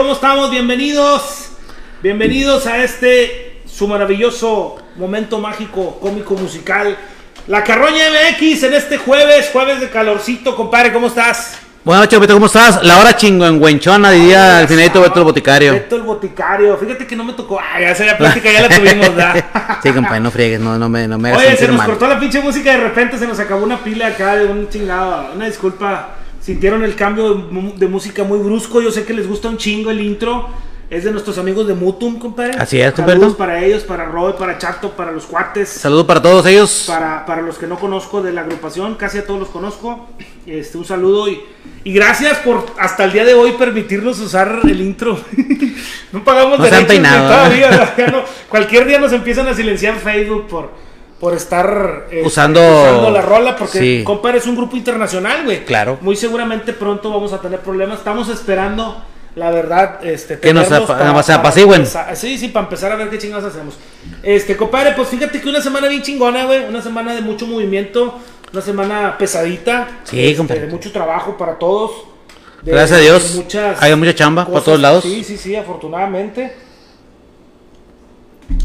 ¿Cómo estamos? Bienvenidos. Bienvenidos a este su maravilloso momento mágico, cómico, musical. La Carroña MX en este jueves, jueves de calorcito, compadre. ¿Cómo estás? Buenas noches, Beto, ¿cómo estás? La hora chingüengüenchona, diría el finadito Beto el Boticario. Beto el boticario. Fíjate que no me tocó. Ah, ya esa plática ya la tuvimos, ¿verdad? Sí, compadre, no friegues, no, no me, no me hagas Oye, se nos mal. cortó la pinche música y de repente se nos acabó una pila acá de un chingado. Una disculpa. Sintieron el cambio de, de música muy brusco. Yo sé que les gusta un chingo el intro. Es de nuestros amigos de Mutum, compadre. Así es, compadre. Saludos para ellos, para Roy, para Chato, para los cuates. Saludos para todos ellos. Para, para los que no conozco de la agrupación, casi a todos los conozco. Este, un saludo y, y gracias por hasta el día de hoy permitirnos usar el intro. no pagamos No derechos todavía. cualquier día nos empiezan a silenciar Facebook por, por estar este, Usando- usando la rola. Porque sí. compadre es un grupo internacional, güey. Claro. Muy seguramente pronto vamos a tener problemas. Estamos esperando. La verdad, este, Que nos apa- para- se para apacigüen. empezar- Sí, sí, para empezar a ver qué chingados hacemos. Este, compadre, pues fíjate que una semana bien chingona, güey. Una semana de mucho movimiento. Una semana pesadita. Sí, este, compadre. De mucho trabajo para todos. de- Gracias a Dios. muchas Hay mucha chamba por todos lados. Sí, sí, sí, afortunadamente.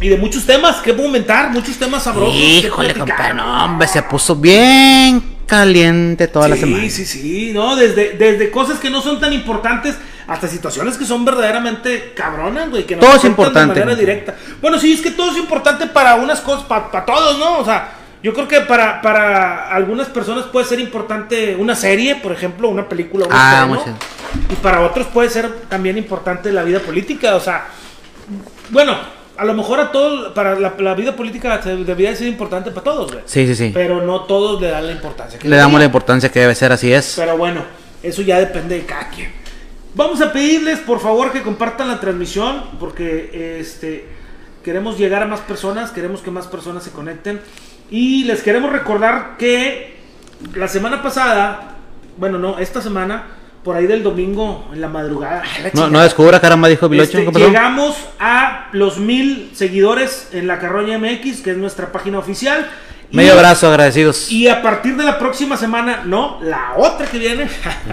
Y de muchos temas que comentar, muchos temas sabrosos. Híjole, compadre, no, hombre, se puso bien caliente toda la sí, semana. Sí, sí, no, desde, desde cosas que no son tan importantes hasta situaciones que son verdaderamente cabronas, güey, que nos Todo es afectan importante, de manera directa. Bueno, sí, es que todo es importante para unas cosas, para todos, ¿no? O sea, yo creo que para, para algunas personas puede ser importante una serie, por ejemplo, una película, una Ah, mucho. Y para otros puede ser también importante la vida política, o sea, bueno, a lo mejor a todos, para la, la vida política debería ser importante para todos, güey. Sí, sí, sí. Pero no todos le dan la importancia. que Le damos la importancia que debe ser, así es. Pero bueno, eso ya depende de cada quien. Vamos a pedirles, por favor, que compartan la transmisión, porque este queremos llegar a más personas, queremos que más personas se conecten. Y les queremos recordar que la semana pasada, bueno, no, esta semana, por ahí del domingo, en la madrugada, ¡ay, la No, no descubra, caramba, dijo Bilocho. Este, llegamos a los mil seguidores en la Carroña MX, que es nuestra página oficial. Y- Medio abrazo, agradecidos. y a partir de la próxima semana, no, la otra que viene.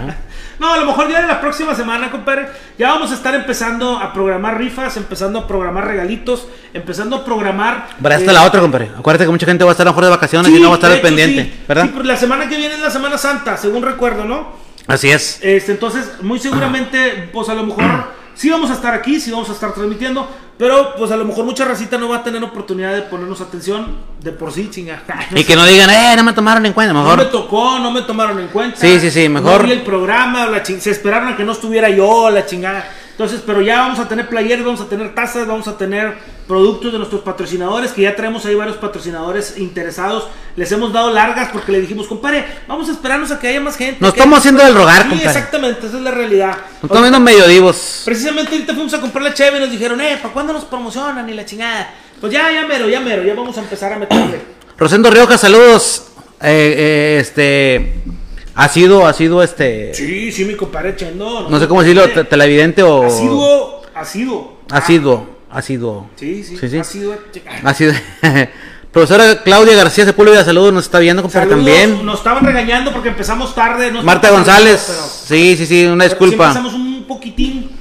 no, a lo mejor ya de la próxima semana, compadre. Ya vamos a estar empezando a programar rifas, empezando a programar regalitos, empezando a programar. Para esta eh, la otra, compadre. Acuérdate que mucha gente va a estar a lo mejor de vacaciones sí, y no va a estar de al hecho, pendiente, sí. ¿verdad? Sí, pero la semana que viene es la Semana Santa, según recuerdo, ¿no? Así es. Este, entonces, muy seguramente, pues a lo mejor sí vamos a estar aquí, sí vamos a estar transmitiendo, pero pues a lo mejor mucha racita no va a tener oportunidad de ponernos atención de por sí, chinga. Y que no digan, eh, no me tomaron en cuenta, No mejor. me tocó, no me tomaron en cuenta. Sí, sí, sí, mejor- No vi el programa, la se esperaron a que no estuviera yo, la chingada. Entonces, pero ya vamos a tener playeres, vamos a tener tazas, vamos a tener productos de nuestros patrocinadores, que ya traemos ahí varios patrocinadores interesados. Les hemos dado largas porque le dijimos, compadre, vamos a esperarnos a que haya más gente. Nos que estamos haciendo del rogar, Sí, compadre. exactamente, esa es la realidad. Nos estamos viendo medio divos. Precisamente ahorita fuimos a comprar la cheve y nos dijeron, eh, ¿para cuándo nos promocionan? Y la chingada. Pues ya, ya mero, ya mero, ya vamos a empezar a meterle. Rosendo Rioja, saludos. Eh, eh, este. Ha sido, ha sido este. Sí, sí, mi compadre Chendo. No sé cómo decirlo, te- televidente o. Asiduo, asiduo. Ha sido, ha sido. Sí, sí, Sí, sí. asiduo. Ha sido. Profesora Claudia García Sepúlveda, saludos, nos está viendo, compadre, también. Nos estaban regañando porque empezamos tarde. no Marta González, pero- sí, sí, sí, una disculpa. empezamos un poquitín.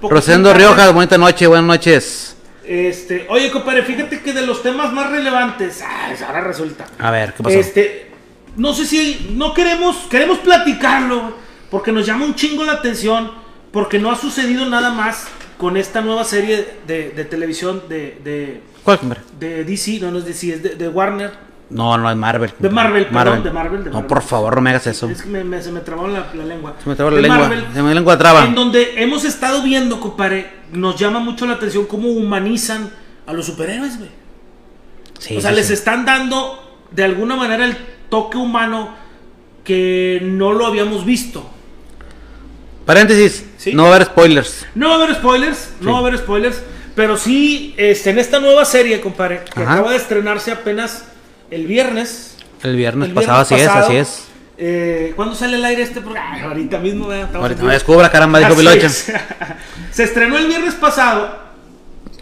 poquitín Rosendo tarde. Rioja, bonita noche, buenas noches. Este, oye, compadre, fíjate que de los temas más relevantes. ah, ahora resulta. A ver, ¿qué pasó? Este, no sé si no queremos, queremos platicarlo, porque nos llama un chingo la atención, porque no ha sucedido nada más con esta nueva serie de, de televisión de, de, ¿Cuál, compadre? de DC, no, no es DC, es de, de Warner, No, no es Marvel. De Marvel, perdón, de Marvel, de no, Marvel. por favor, no me hagas eso. Es que me, me- se me trabó la, la lengua. Se me trabó la lengua. Se me lengua traba. En donde hemos estado viendo, compadre, nos llama mucho la atención cómo humanizan a los superhéroes, güey. Sí, o sea, sí, les sí. están dando de alguna manera el toque humano que no lo habíamos visto. Paréntesis, Sí. no va a haber spoilers. No va a haber spoilers, no va a haber spoilers, pero sí, este, en esta nueva serie, compadre, que Ajá. acaba de estrenarse apenas el viernes. El viernes el pasado, así es, así es. Eh, ¿Cuándo sale el aire este programa? Ahorita mismo, ¿verdad? Ahorita vivo. descubra, caramba, dijo Así Pilocho. es. Se estrenó el viernes pasado.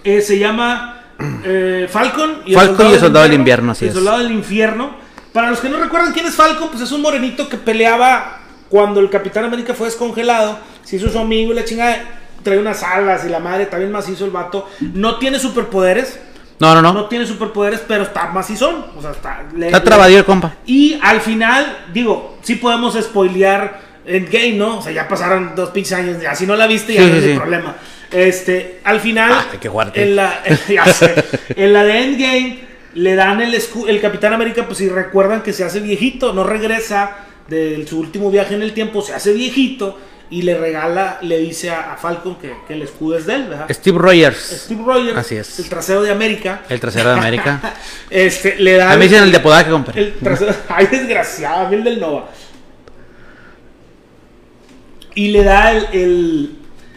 eh, se llama eh, Falcon y Falcon y el Soldado del Invierno, así el es. Soldado del Infierno. Para los que no recuerdan quién es Falcon, pues es un morenito que peleaba cuando el Capitán América fue descongelado. Se hizo su amigo y la chingada. Trae unas alas y la madre también macizo el vato. No tiene superpoderes. No, no, no. No tiene superpoderes, pero está macizón. O sea, está. le- Está trabadillo el compa. y al final, digo, sí podemos spoilear Endgame, ¿no? O sea, ya pasaron dos pinches años, ya si no la viste, ya Sí, no sí, sí. problema. Este, al final, Ah, qué fuerte. en la, ya sé, en la de Endgame, le dan el el Capitán América, pues si recuerdan que se hace viejito, no regresa de su último viaje en el tiempo, se hace viejito y le regala, le dice a, a Falcon que, que el escudo es de él, ¿verdad? Steve Rogers. Steve Rogers, Así es. el trasero de América, El trasero de América. este, le da A mí dicen el de podaje, compa. el trasero, ay, desgraciado, a mí el del Nova. Y le da el, el,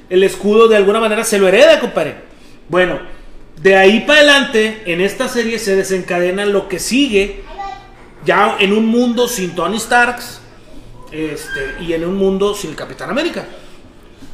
el escudo, de alguna manera se lo hereda, compadre. Bueno, de ahí para adelante, en esta serie se desencadena lo que sigue, ya en un mundo sin Tony Starks, este, y en un mundo sin Capitán América.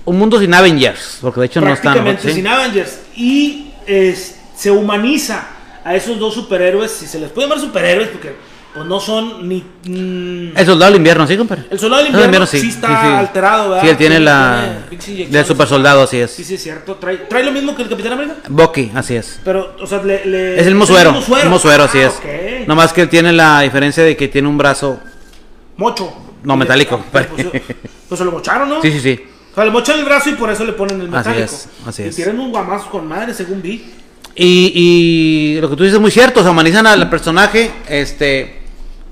Un mundo sin Avengers, porque de hecho no están. prácticamente ¿sí? sin Avengers. Y es- se humaniza a esos dos superhéroes, si se les puede llamar superhéroes, porque pues, no son ni... mm, El soldado del invierno, sí, compadre. el soldado del El invierno, sí, está alterado, ¿verdad? Sí, él tiene la. tiene. Del super soldado, así es. Sí, sí, es cierto. Trae, trae lo mismo que el Capitán América, Bucky, así es. pero, o sea, le... le- Es el mismo suero. mismo El mismo suero, así Ah, es. ok. Nomás que él tiene la diferencia de que tiene un brazo. Mocho. No, metálico. Pues, pues se lo mocharon, ¿no? Sí, sí, sí. O sea, le mochan el brazo y por eso le ponen el Así metálico. es, así y es. tienen un guamazo con madre, según vi. Y, y lo que tú dices es muy cierto, o sea, humanizan al personaje, este,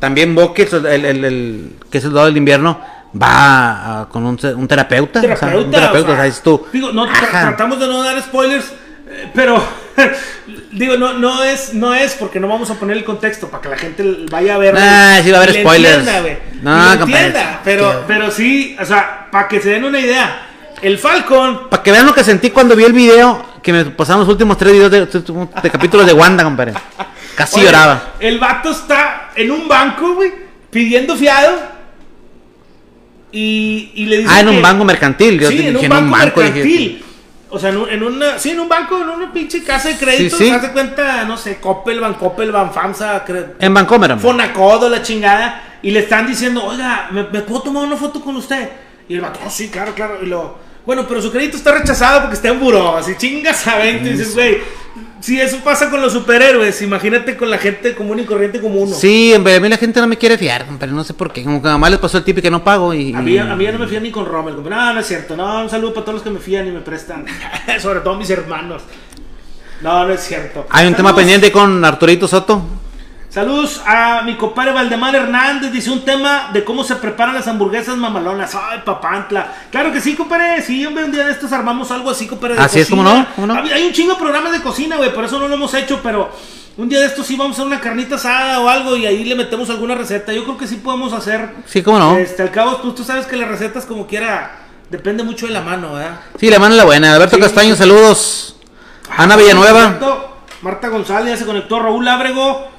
también Bucky, el, el- el- el- que es el soldado del invierno, va a- con un, un terapeuta, o sea, terapeuta. un terapeuta, o sea, dices tú, Digo, no, tra- tratamos de no dar spoilers, eh, pero digo, no, no es, no es porque no vamos a poner el contexto para que la gente vaya a ver. Nah, sí va a haber spoilers. No, No, no, entienda, pero, pero sí, o sea, para que se den una idea. El Falcon, para que vean lo que sentí cuando vi el video, que me pasaron los últimos tres videos de, de- de capítulos de Wanda, compadre, casi oye, lloraba, El vato está en un banco, güey, pidiendo fiado. Y, y le dice. ah, en un banco mercantil, yo sí, en un en banco, un banco, dije, mercantil. O sea, en, un- en una, sí, en un banco, en una pinche casa de crédito, Sí, sí. cuenta, no sé, Coppel, Coppel, FAMSA, cre- en Vancomer, hombre. Fonacodo, la chingada, y le están diciendo, oiga, ¿me, me puedo tomar una foto con usted? Y el vato, "Oh, sí, claro, claro, y lo, bueno, pero su crédito está rechazado porque está en buró, así chingas a 20, y dices, güey, si eso pasa con los superhéroes, imagínate con la gente común y corriente como uno. Sí, hombre, a mí la gente no me quiere fiar, compadre, no sé por qué, como que mamá les pasó el típico que no pago y... A mí, a mí ya no me fían ni con Rommel. No, no es cierto. No, un saludo para todos los que me fían y me prestan. Sobre todo mis hermanos. No, no es cierto. Hay un tema pendiente con Arturito Soto. Saludos a mi compadre Valdemar Hernández. Dice un tema de cómo se preparan las hamburguesas mamalonas. Ay, papantla. Claro que sí, compadre. Sí, hombre, un día de estos armamos algo así, compadre. de Así es, ¿cómo cocina. no? ¿Cómo no? Hay un chingo de programas de cocina, güey. Por eso no lo hemos hecho, pero un día de estos sí vamos a hacer una carnita asada o algo y ahí le metemos alguna receta. Yo creo que sí podemos hacer. Sí, cómo no. Este, al cabo, pues tú sabes que las recetas como quiera depende mucho de la mano, ¿verdad? Sí, la mano es la buena. Alberto Sí. Castaño, saludos. Ana Villanueva. Marta González ya se conectó. Raúl Ábrego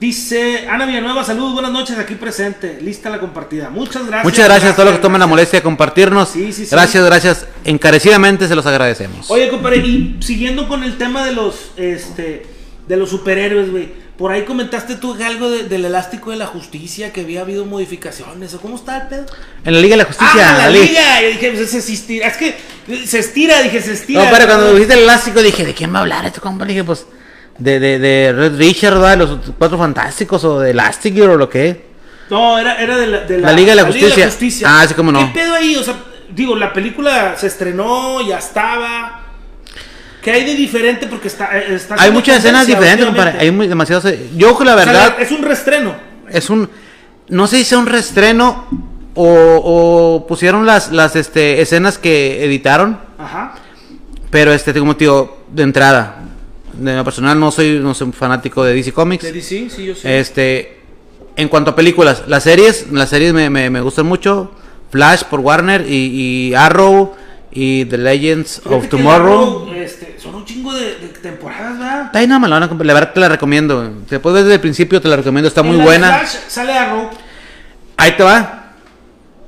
dice: Ana Villanueva, saludos, buenas noches, aquí presente. Lista la compartida. Muchas gracias. Muchas gracias a todos los que toman la molestia de compartirnos. Sí, sí, sí. Gracias, gracias. Encarecidamente se los agradecemos. Oye, compadre, y siguiendo con el tema de los este de los superhéroes, güey. Por ahí comentaste tú algo de- del elástico de la justicia, que había habido modificaciones. ¿O cómo está el pedo? En la Liga de la Justicia. ah, la li- liga. Yo dije, pues se estira. Es que se estira, dije, se estira. No, pero cuando dijiste el elástico dije, ¿de quién va a hablar este compa? Le dije, pues, de, de, de Red Richard, ¿verdad? Los cuatro fantásticos o de Elastigirl o lo que es. No, era, era de, la, de La Liga de la Justicia. Ah, sí, cómo no. ¿Qué pedo ahí? O sea, digo, la película se estrenó, ya estaba. ¿Qué hay de diferente? Porque está. eh, está Hay muchas escenas diferentes, compadre. Hay muy, demasiados. Yo, la O sea, verdad, es un restreno. es un. No sé si sea un restreno o, o pusieron las, las este, escenas que editaron. Ajá. Pero este, como digo, de entrada. De lo personal, no soy, no soy un fanático de DC Comics. De DC, sí, yo sé. Este, en cuanto a películas, las series, las series me, me, me gustan mucho. Flash por Warner y, y Arrow y The Legends Fíjate of Tomorrow. Arrow, este, son un chingo de, de temporadas, ¿verdad? Está ahí nada compa, la verdad te la recomiendo. Te puedes ver desde el principio, te la recomiendo, está muy la de buena. Flash sale Arrow. Ahí te va.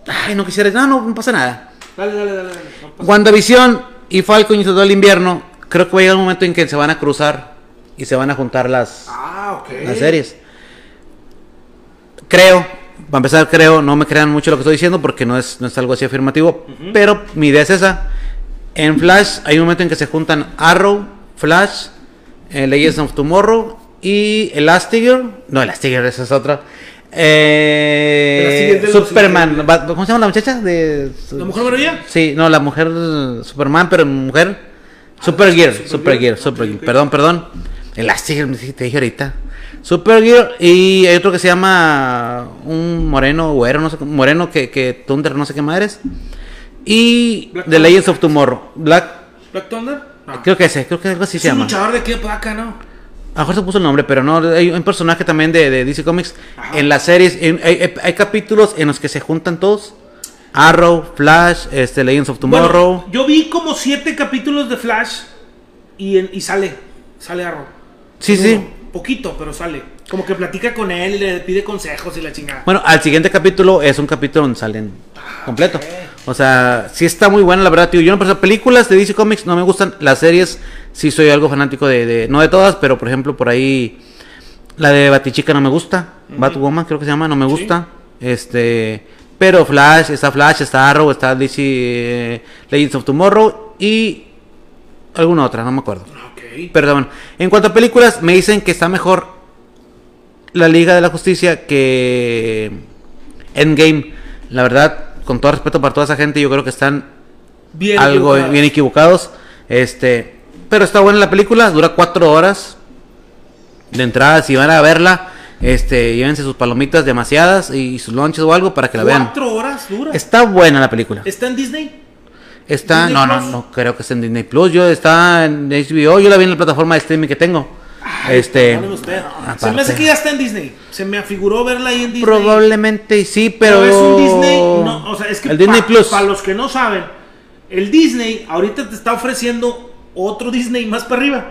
Ay, no quisiera, no, no, no pasa nada. Dale, dale, dale. dale. No WandaVision y Falcon y todo el invierno, creo que va a llegar un momento en que se van a cruzar y se van a juntar las, Ah, las series. Creo, para empezar, creo, no me crean mucho lo que estoy diciendo porque no es, no es algo así afirmativo, pero mi idea es esa. En Flash hay un momento en que se juntan Arrow, Flash, eh, Legends of Tomorrow y Elastigirl. No, Elastigirl, esa es otra. Eh, Superman, ¿cómo se llama la muchacha? De, ¿La Mujer Maravilla? Sí, no, la mujer Superman, pero mujer Supergirl, Supergirl, Supergirl, Supergirl. Perdón, perdón. Elastigirl, te dije ahorita. Supergirl y hay otro que se llama un moreno, güero, no sé, moreno que, que Thunder, no sé qué madres. Y Black The Thunder. Legends of Tomorrow. Black, ¿Black Thunder? No. creo que ese, creo que algo así es se un llama. luchador de de placa, ¿no? A lo mejor se puso el nombre, pero no. Hay un personaje también de, de DC Comics. Ajá. En las series, en- hay, hay- hay capítulos en los que se juntan todos: Arrow, Flash, este, Legends of Tomorrow. Bueno, yo vi como siete capítulos de Flash y, en- y sale. Sale Arrow. sí, Uno, sí. Poquito, pero sale. Como que platica con él le pide consejos y la chingada. Bueno, al siguiente capítulo es un capítulo donde salen completo. ok. O sea, sí está muy buena, la verdad, tío. Yo no por películas de DC Comics no me gustan. Las series sí soy algo fanático de, de- no de todas, pero por ejemplo por ahí la de Batichica no me gusta. Batwoman creo que se llama, no me Sí. gusta. Este, pero Flash, está Flash, está Arrow, está DC eh, Legends of Tomorrow y alguna otra, no me acuerdo. Ok. Pero bueno, en cuanto a películas, me dicen que está mejor la Liga de la Justicia que Endgame. La verdad, con todo respeto para toda esa gente, yo creo que están Bien algo bien equivocados. Este, pero está buena la película, dura cuatro horas de entrada. Si van a verla, este, llévense sus palomitas demasiadas y sus lunches o algo para que la vean. Cuatro horas dura. Está buena la película. ¿Está en Disney? Está, Disney no, no, Plus. no creo que esté en Disney Plus. Yo está en HBO, yo la vi en la plataforma de streaming que tengo. este, Perdóneme usted. Se me hace que ya está en Disney. Se me afiguró verla ahí en Disney. Probablemente sí, pero. Pero es un Disney. No, o sea, es que El Disney pa- Plus. Para los que no saben, el Disney ahorita te está ofreciendo otro Disney más para arriba.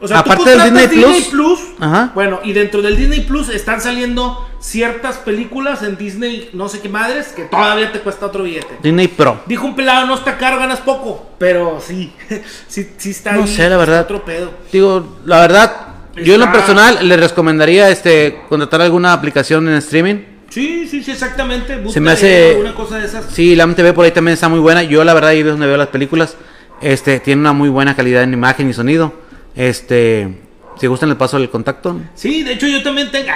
O sea, Aparte del Disney Plus. Plus, Ajá. Bueno, y dentro del Disney Plus están saliendo ciertas películas en Disney, no sé qué madres, que todavía te cuesta otro billete. Disney Pro. Dijo un pelado, no está caro, ganas poco. Pero sí, sí, sí está No ahí, sé, la verdad. Otro pedo. Digo, la verdad, yo en lo personal le recomendaría este contratar alguna aplicación en streaming. Sí, sí, sí, exactamente. Se me Busca hace- alguna cosa de esas. Sí, la MTV por ahí también está muy buena. Yo la verdad ahí es donde veo las películas. Este, tiene una muy buena calidad en imagen y sonido. Este, si gustan el paso del contacto. Sí, de hecho yo también tengo.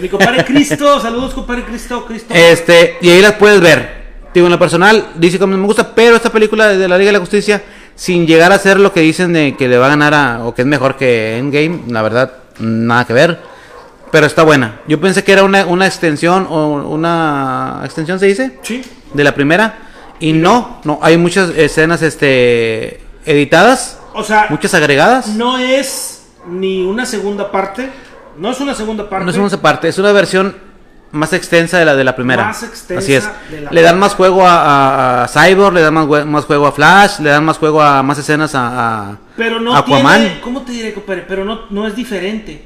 Mi compadre Cristo, saludos compadre Cristo, Cristo. Este, y ahí las puedes ver. Digo, en lo personal, dice como me gusta, pero esta película de la Liga de la Justicia, sin llegar a ser lo que dicen de que le va a ganar a, o que es mejor que Endgame, la verdad, nada que ver. Pero está buena. Yo pensé que era una, una extensión, o una extensión se dice, Sí. de la primera. Y no, no, hay muchas escenas este editadas, O sea, muchas agregadas. no es ni una segunda parte. No es una segunda parte. No es una parte, es una versión más extensa de la de la primera. Más extensa Así es. de la Le dan más juego a, a- a Cyborg, le dan más, juego a Flash, le dan más juego a más escenas a, a Pero no Aquaman. tiene. ¿Cómo te diré, compadre? Pero no, no es diferente.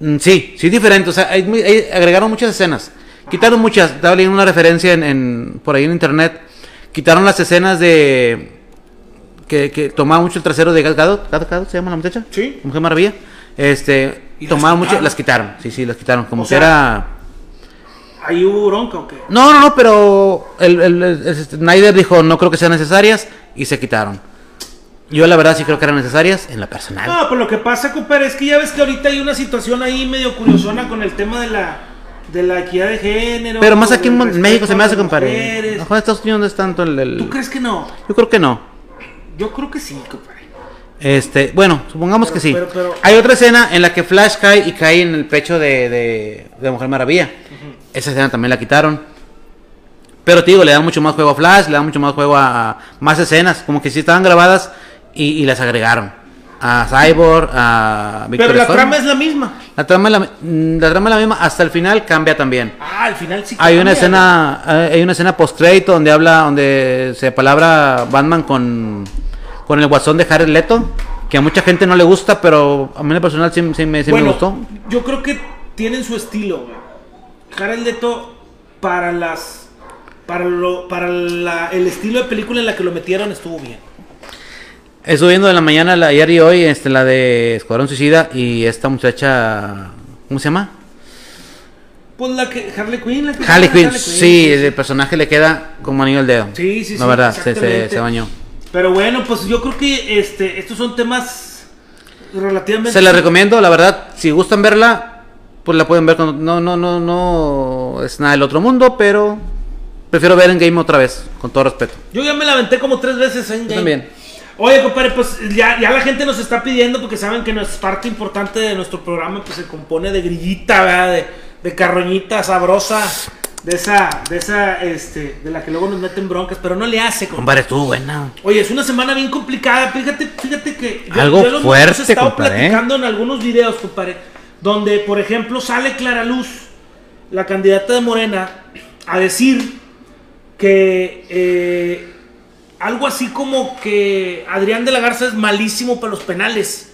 Mm, Sí, sí es diferente. O sea, hay hay- agregaron muchas escenas. Quitaron muchas. Estaba leyendo una referencia en, en- por ahí en internet. Quitaron las escenas de que, que tomaba mucho el trasero de Gal Gadot. ¿Gal Gadot se llama la muchacha? Sí. Mujer Maravilla. Este, ¿Y las tomaba mucho, las quitaron. Sí, sí, las quitaron. Como O que sea, era Ahí hubo bronca o qué. No, no, no, pero el, el- el- Snyder dijo no creo que sean necesarias y se quitaron. Yo la verdad sí creo que eran necesarias en la personal. No, pues lo que pasa, compadre, es que ya ves que ahorita hay una situación ahí medio curiosona con el tema de la de la equidad de género. pero más aquí en México se me hace, compadre. Mejor en Estados Unidos no es tanto el, el- ¿Tú crees que no? Yo creo que no. Yo creo que sí, compadre. Este, bueno, supongamos Pero- que sí. pero- pero- Hay otra escena en la que Flash cae y cae en el pecho de, de, de Mujer Maravilla. Esa escena también la quitaron. Pero te digo, le dan mucho más juego a Flash, le dan mucho más juego a, a más escenas, como que sí estaban grabadas y, y las agregaron. A Cyborg, a Victor Pero la trama es la misma. La trama es la, mm, la trama es la misma, hasta el final cambia también. Ah, al final sí. Hay una cambia, escena, eh, hay una escena post donde habla, donde se palabra Batman con, con el guasón de Jared Leto, que a mucha gente no le gusta, pero a mí en personal sí, sí me, sí me bueno, gustó. yo creo que tienen su estilo, güey. Jared Leto para las para lo para la- el estilo de película en la que lo metieron estuvo bien. Estuve viendo en la mañana, la, ayer y hoy, este, la de Escuadrón Suicida y esta muchacha, ¿cómo se llama? Pues la que Harley Quinn, la que Harley Quinn, Harley sí, el personaje le queda como anillo al dedo. Sí, sí, La sí, verdad, se, se, exactamente. se bañó. Pero bueno, pues yo creo que este estos son temas relativamente Se la recomiendo, la verdad, si gustan verla, pues la pueden ver cuando no no no no es nada del otro mundo, pero prefiero ver en game otra vez, con todo respeto. Yo ya me la aventé como tres veces en game. también. Oye, compadre, pues ya, ya la gente nos está pidiendo porque saben que nuestra parte importante de nuestro programa pues se compone de grillita, ¿verdad? De, de carroñita sabrosa, de esa, de esa, este, de la que luego nos meten broncas, pero no le hace, compadre. Compadre, estuvo buena. Oye, es una semana bien complicada. Fíjate, fíjate que Algo lo hemos- fuerte, hemos estado compadre, ¿eh? platicando en algunos videos, compadre, donde, por ejemplo, sale Clara Luz, la candidata de Morena, a decir que eh, algo así como que Adrián de la Garza es malísimo para los penales.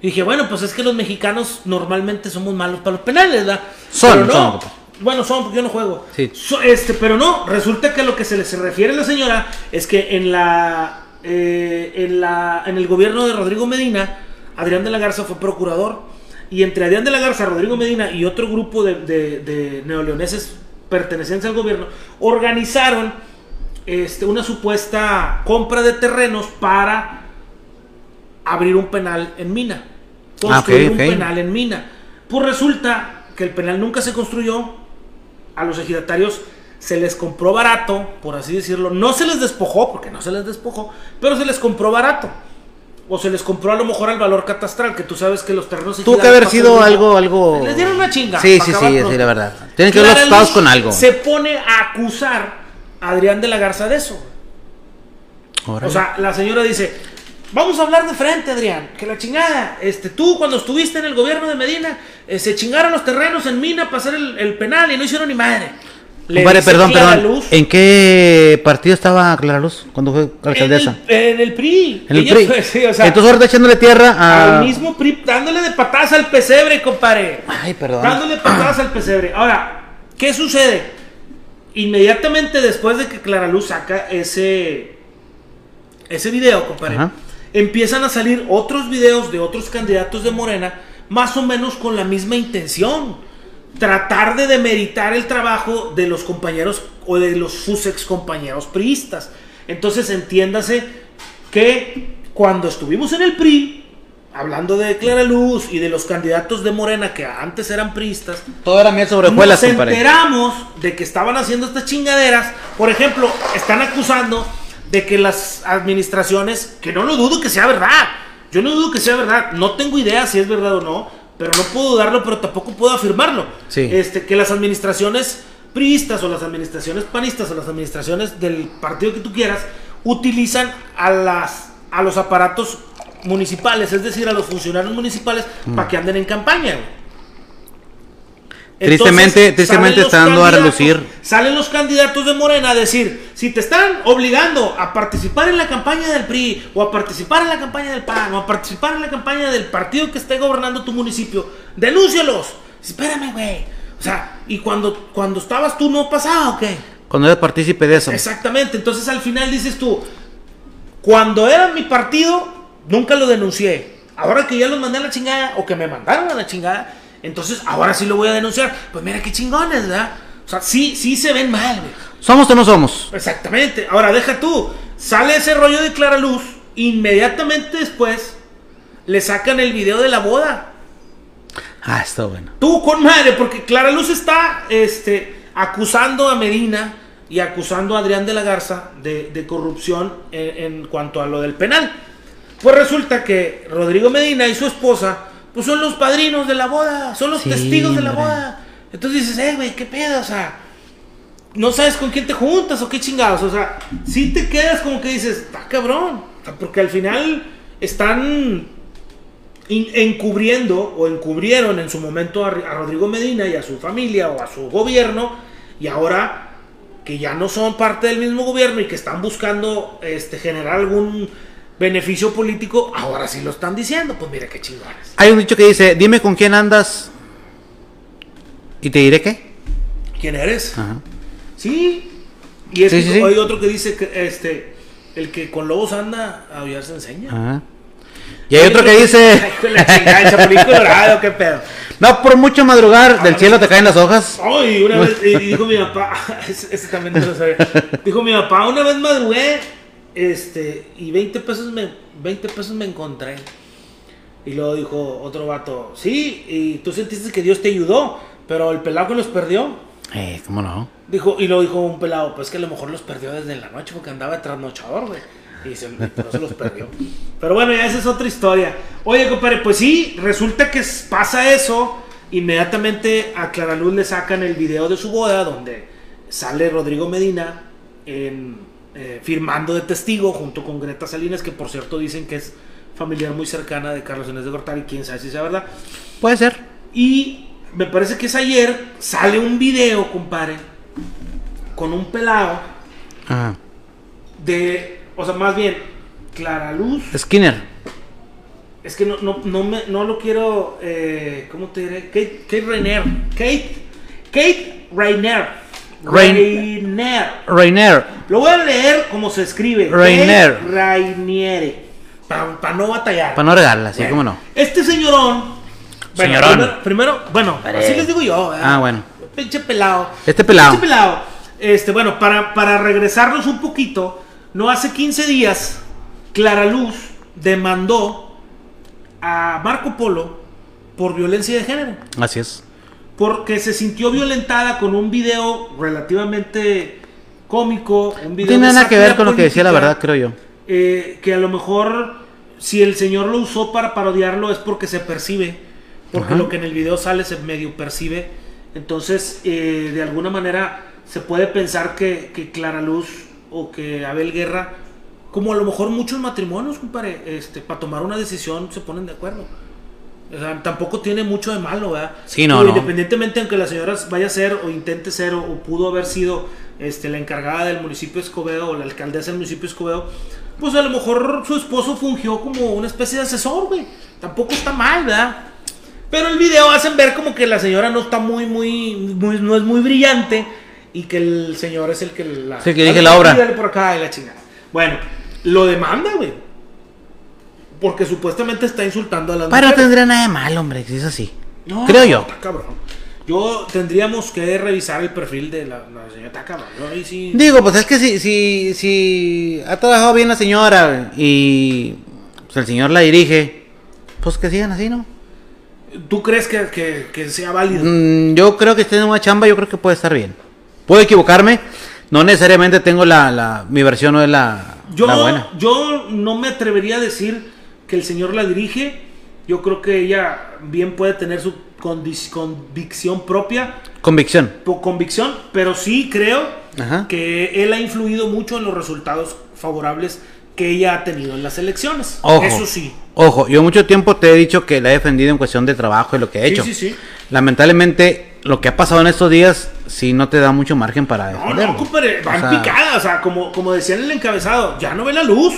Y dije, bueno, pues es que los mexicanos normalmente somos malos para los penales, ¿verdad? Son, Pero no. son. Bueno, son porque yo no juego. Sí. So- este, pero no, resulta que lo que se le se refiere a la señora es que en la, eh, en la en el gobierno de Rodrigo Medina, Adrián de la Garza fue procurador. Y entre Adrián de la Garza, Rodrigo Medina y otro grupo de, de- de neoleoneses pertenecientes al gobierno, organizaron este, una supuesta compra de terrenos para abrir un penal en Mina. Construir Ah, ok, un penal en Mina. Pues resulta que el penal nunca se construyó. A los ejidatarios se les compró barato, por así decirlo. No se les despojó, porque no se les despojó, pero se les compró barato. O se les compró a lo mejor al valor catastral, que tú sabes que los terrenos Tuvo que haber sido algo algo Les dieron una chinga. Sí, sí, sí, sí, la verdad. Tienen que ver los con algo. Se pone a acusar a Adrián de la Garza de eso. O sea, la señora dice, vamos a hablar de frente, Adrián, que la chingada, este, tú cuando estuviste en el gobierno de Medina, eh, se chingaron los terrenos en Mina para hacer el, el penal y no hicieron ni madre. Le perdón, perdón. Luz, ¿En qué partido estaba Clara Luz cuando fue en, alcaldesa? el, en el PRI. En el PRI. fue- sí, o sea, Entonces ahorita echándole tierra a... al mismo PRI, dándole de patadas al pesebre, compadre. Ay, perdón. Dándole patadas al pesebre. Ahora, ¿qué sucede? Inmediatamente después de que Clara Luz saca ese, ese video, compadre, Ajá. Empiezan a salir otros videos de otros candidatos de Morena, más o menos con la misma intención. Tratar de demeritar el trabajo de los compañeros o de los sus ex compañeros priistas. Entonces entiéndase que cuando estuvimos en el PRI, hablando de Clara Luz y de los candidatos de Morena que antes eran priistas, Todo era miel sobre nos enteramos de que estaban haciendo estas chingaderas. Por ejemplo, están acusando de que las administraciones, que no lo dudo que sea verdad, yo no dudo que sea verdad, no tengo idea si es verdad o no, pero no puedo dudarlo, pero tampoco puedo afirmarlo. Sí. Este, que las administraciones priistas o las administraciones panistas o las administraciones del partido que tú quieras utilizan a las a los aparatos municipales, es decir, a los funcionarios municipales Mm. para que anden en campaña. Tristemente- Entonces, tristemente está dando a relucir. Salen los candidatos de Morena a decir, si te están obligando a participar en la campaña del PRI, o a participar en la campaña del PAN, o a participar en la campaña del partido que esté gobernando tu municipio, denúncialos. Espérame, güey. O sea, y cuando, cuando estabas tú no pasaba, ¿o qué? Cuando era partícipe de eso. Exactamente. Entonces al final dices tú, cuando era mi partido, nunca lo denuncié. Ahora que ya los mandé a la chingada, o que me mandaron a la chingada, entonces ahora sí lo voy a denunciar. Pues mira qué chingones, ¿verdad? O sea, sí, sí se ven mal, güey. ¿Somos o no somos? Exactamente. Ahora deja tú. Sale ese rollo de Clara Luz. Inmediatamente después le sacan el video de la boda. Ah, está bueno. Tú con madre, porque Clara Luz está este, acusando a Medina y acusando a Adrián de la Garza de, de corrupción en, en cuanto a lo del penal. Pues resulta que Rodrigo Medina y su esposa, pues son los padrinos de la boda, son los Sí, testigos de la hombre. boda. Entonces dices, eh, güey, ¿qué pedo? O sea, no sabes con quién te juntas o qué chingados. O sea, si te quedas como que dices, está cabrón. Porque al final están encubriendo o encubrieron en su momento a, a Rodrigo Medina y a su familia o a su gobierno y ahora que ya no son parte del mismo gobierno y que están buscando este, generar algún beneficio político, ahora sí lo están diciendo. Pues mira qué chingones. Hay un dicho que dice, dime con quién andas y te diré qué. ¿Quién eres? Ajá. Sí. Y es Sí, que sí, sí. hay otro que dice que este el que con lobos anda a aullar se enseña. Ajá. Y hay otro que dice, la chingada, Colorado, qué pedo. no por mucho madrugar, del cielo te caen las hojas. Ay, una vez, y dijo mi papá, ese, ese también no lo sabía. Dijo mi papá, una vez madrugué, este, y 20 pesos me, 20 pesos me encontré. Y luego dijo otro vato, sí, y tú sentiste que Dios te ayudó, pero el pelado que los perdió. Eh, ¿cómo no? Dijo, y luego dijo un pelado, pues que a lo mejor los perdió desde la noche porque andaba de trasnochador, güey. Y se, por eso los perdió. Pero bueno, ya esa es otra historia. Oye, compadre, pues sí, resulta que pasa eso. Inmediatamente a Clara Luz le sacan el video de su boda donde sale Rodrigo Medina en, eh, firmando de testigo junto con Greta Salinas, que por cierto dicen que es familiar muy cercana de Carlos Inés de Gortari, quién sabe si sea verdad. Puede ser. Y me parece que es ayer, sale un video, compadre, con un pelado Ajá. de, o sea, más bien, Clara Luz. Skinner. Es que no, no, no, me, no lo quiero, eh, ¿cómo te diré? Kate, Kate Rainer. Kate, Kate Rainer. Rain- Rainer. Rainer. Lo voy a leer como se escribe. Rainer. Rainiere. Para no batallar. Para no regarla, así como no. Este señorón. Bueno, Señorón. Primero, primero, bueno, así les digo yo. ¿verdad? Ah, bueno. Pinche pelado. Este pelado. Pinche pelado. Este, bueno, para, para regresarnos un poquito, no hace 15 días, Clara Luz demandó a Marco Polo por violencia de género. Así es. Porque se sintió violentada con un video relativamente cómico. Un No video tiene de nada que ver con lo que decía la verdad, creo yo. eh, que a lo mejor si el señor lo usó para parodiarlo es porque se percibe, porque Ajá. lo que en el video sale se medio percibe. Entonces, eh, de alguna manera se puede pensar que, que Clara Luz o que Abel Guerra, como a lo mejor muchos matrimonios, compadre, este, para tomar una decisión se ponen de acuerdo. O sea, tampoco tiene mucho de malo, ¿verdad? Sí, no, no. Independientemente aunque la señora vaya a ser o intente ser o, o pudo haber sido este, la encargada del municipio de Escobedo o la alcaldesa del municipio de Escobedo, pues a lo mejor su esposo fungió como una especie de asesor, güey. Tampoco está mal, ¿verdad? Pero el video hacen ver como que la señora no está muy, muy, muy no es muy brillante y que el señor es el que la... Sí, que dirige la obra. Por acá y la chingada. Bueno, lo demanda, güey. Porque supuestamente está insultando a las Pero no mujeres. tendría nada de mal, hombre, si es así. No, creo yo. está cabrón. Yo tendríamos que revisar el perfil de la, la señora. Sí. Digo, pues es que si, si, si ha trabajado bien la señora y pues, el señor la dirige, pues que sigan así, ¿no? ¿Tú crees que, que- que sea válido? Mm, yo creo que esté en una chamba, yo creo que puede estar bien. Puedo equivocarme, no necesariamente tengo la, la mi versión no es la, Yo, la buena. yo no me atrevería a decir que el señor la dirige. Yo creo que ella bien puede tener su convicción propia, Convicción. po- convicción, pero sí creo Ajá. que él ha influido mucho en los resultados favorables que ella ha tenido en las elecciones. Ojo. Eso sí. Ojo, yo mucho tiempo te he dicho que la he defendido en cuestión de trabajo y lo que he Sí, hecho. sí, sí. Lamentablemente, lo que ha pasado en estos días, sí no te da mucho margen para No, defenderlo. no, compadre, va O en sea, picada, o sea, como, como decía en el encabezado, ya no ve la luz,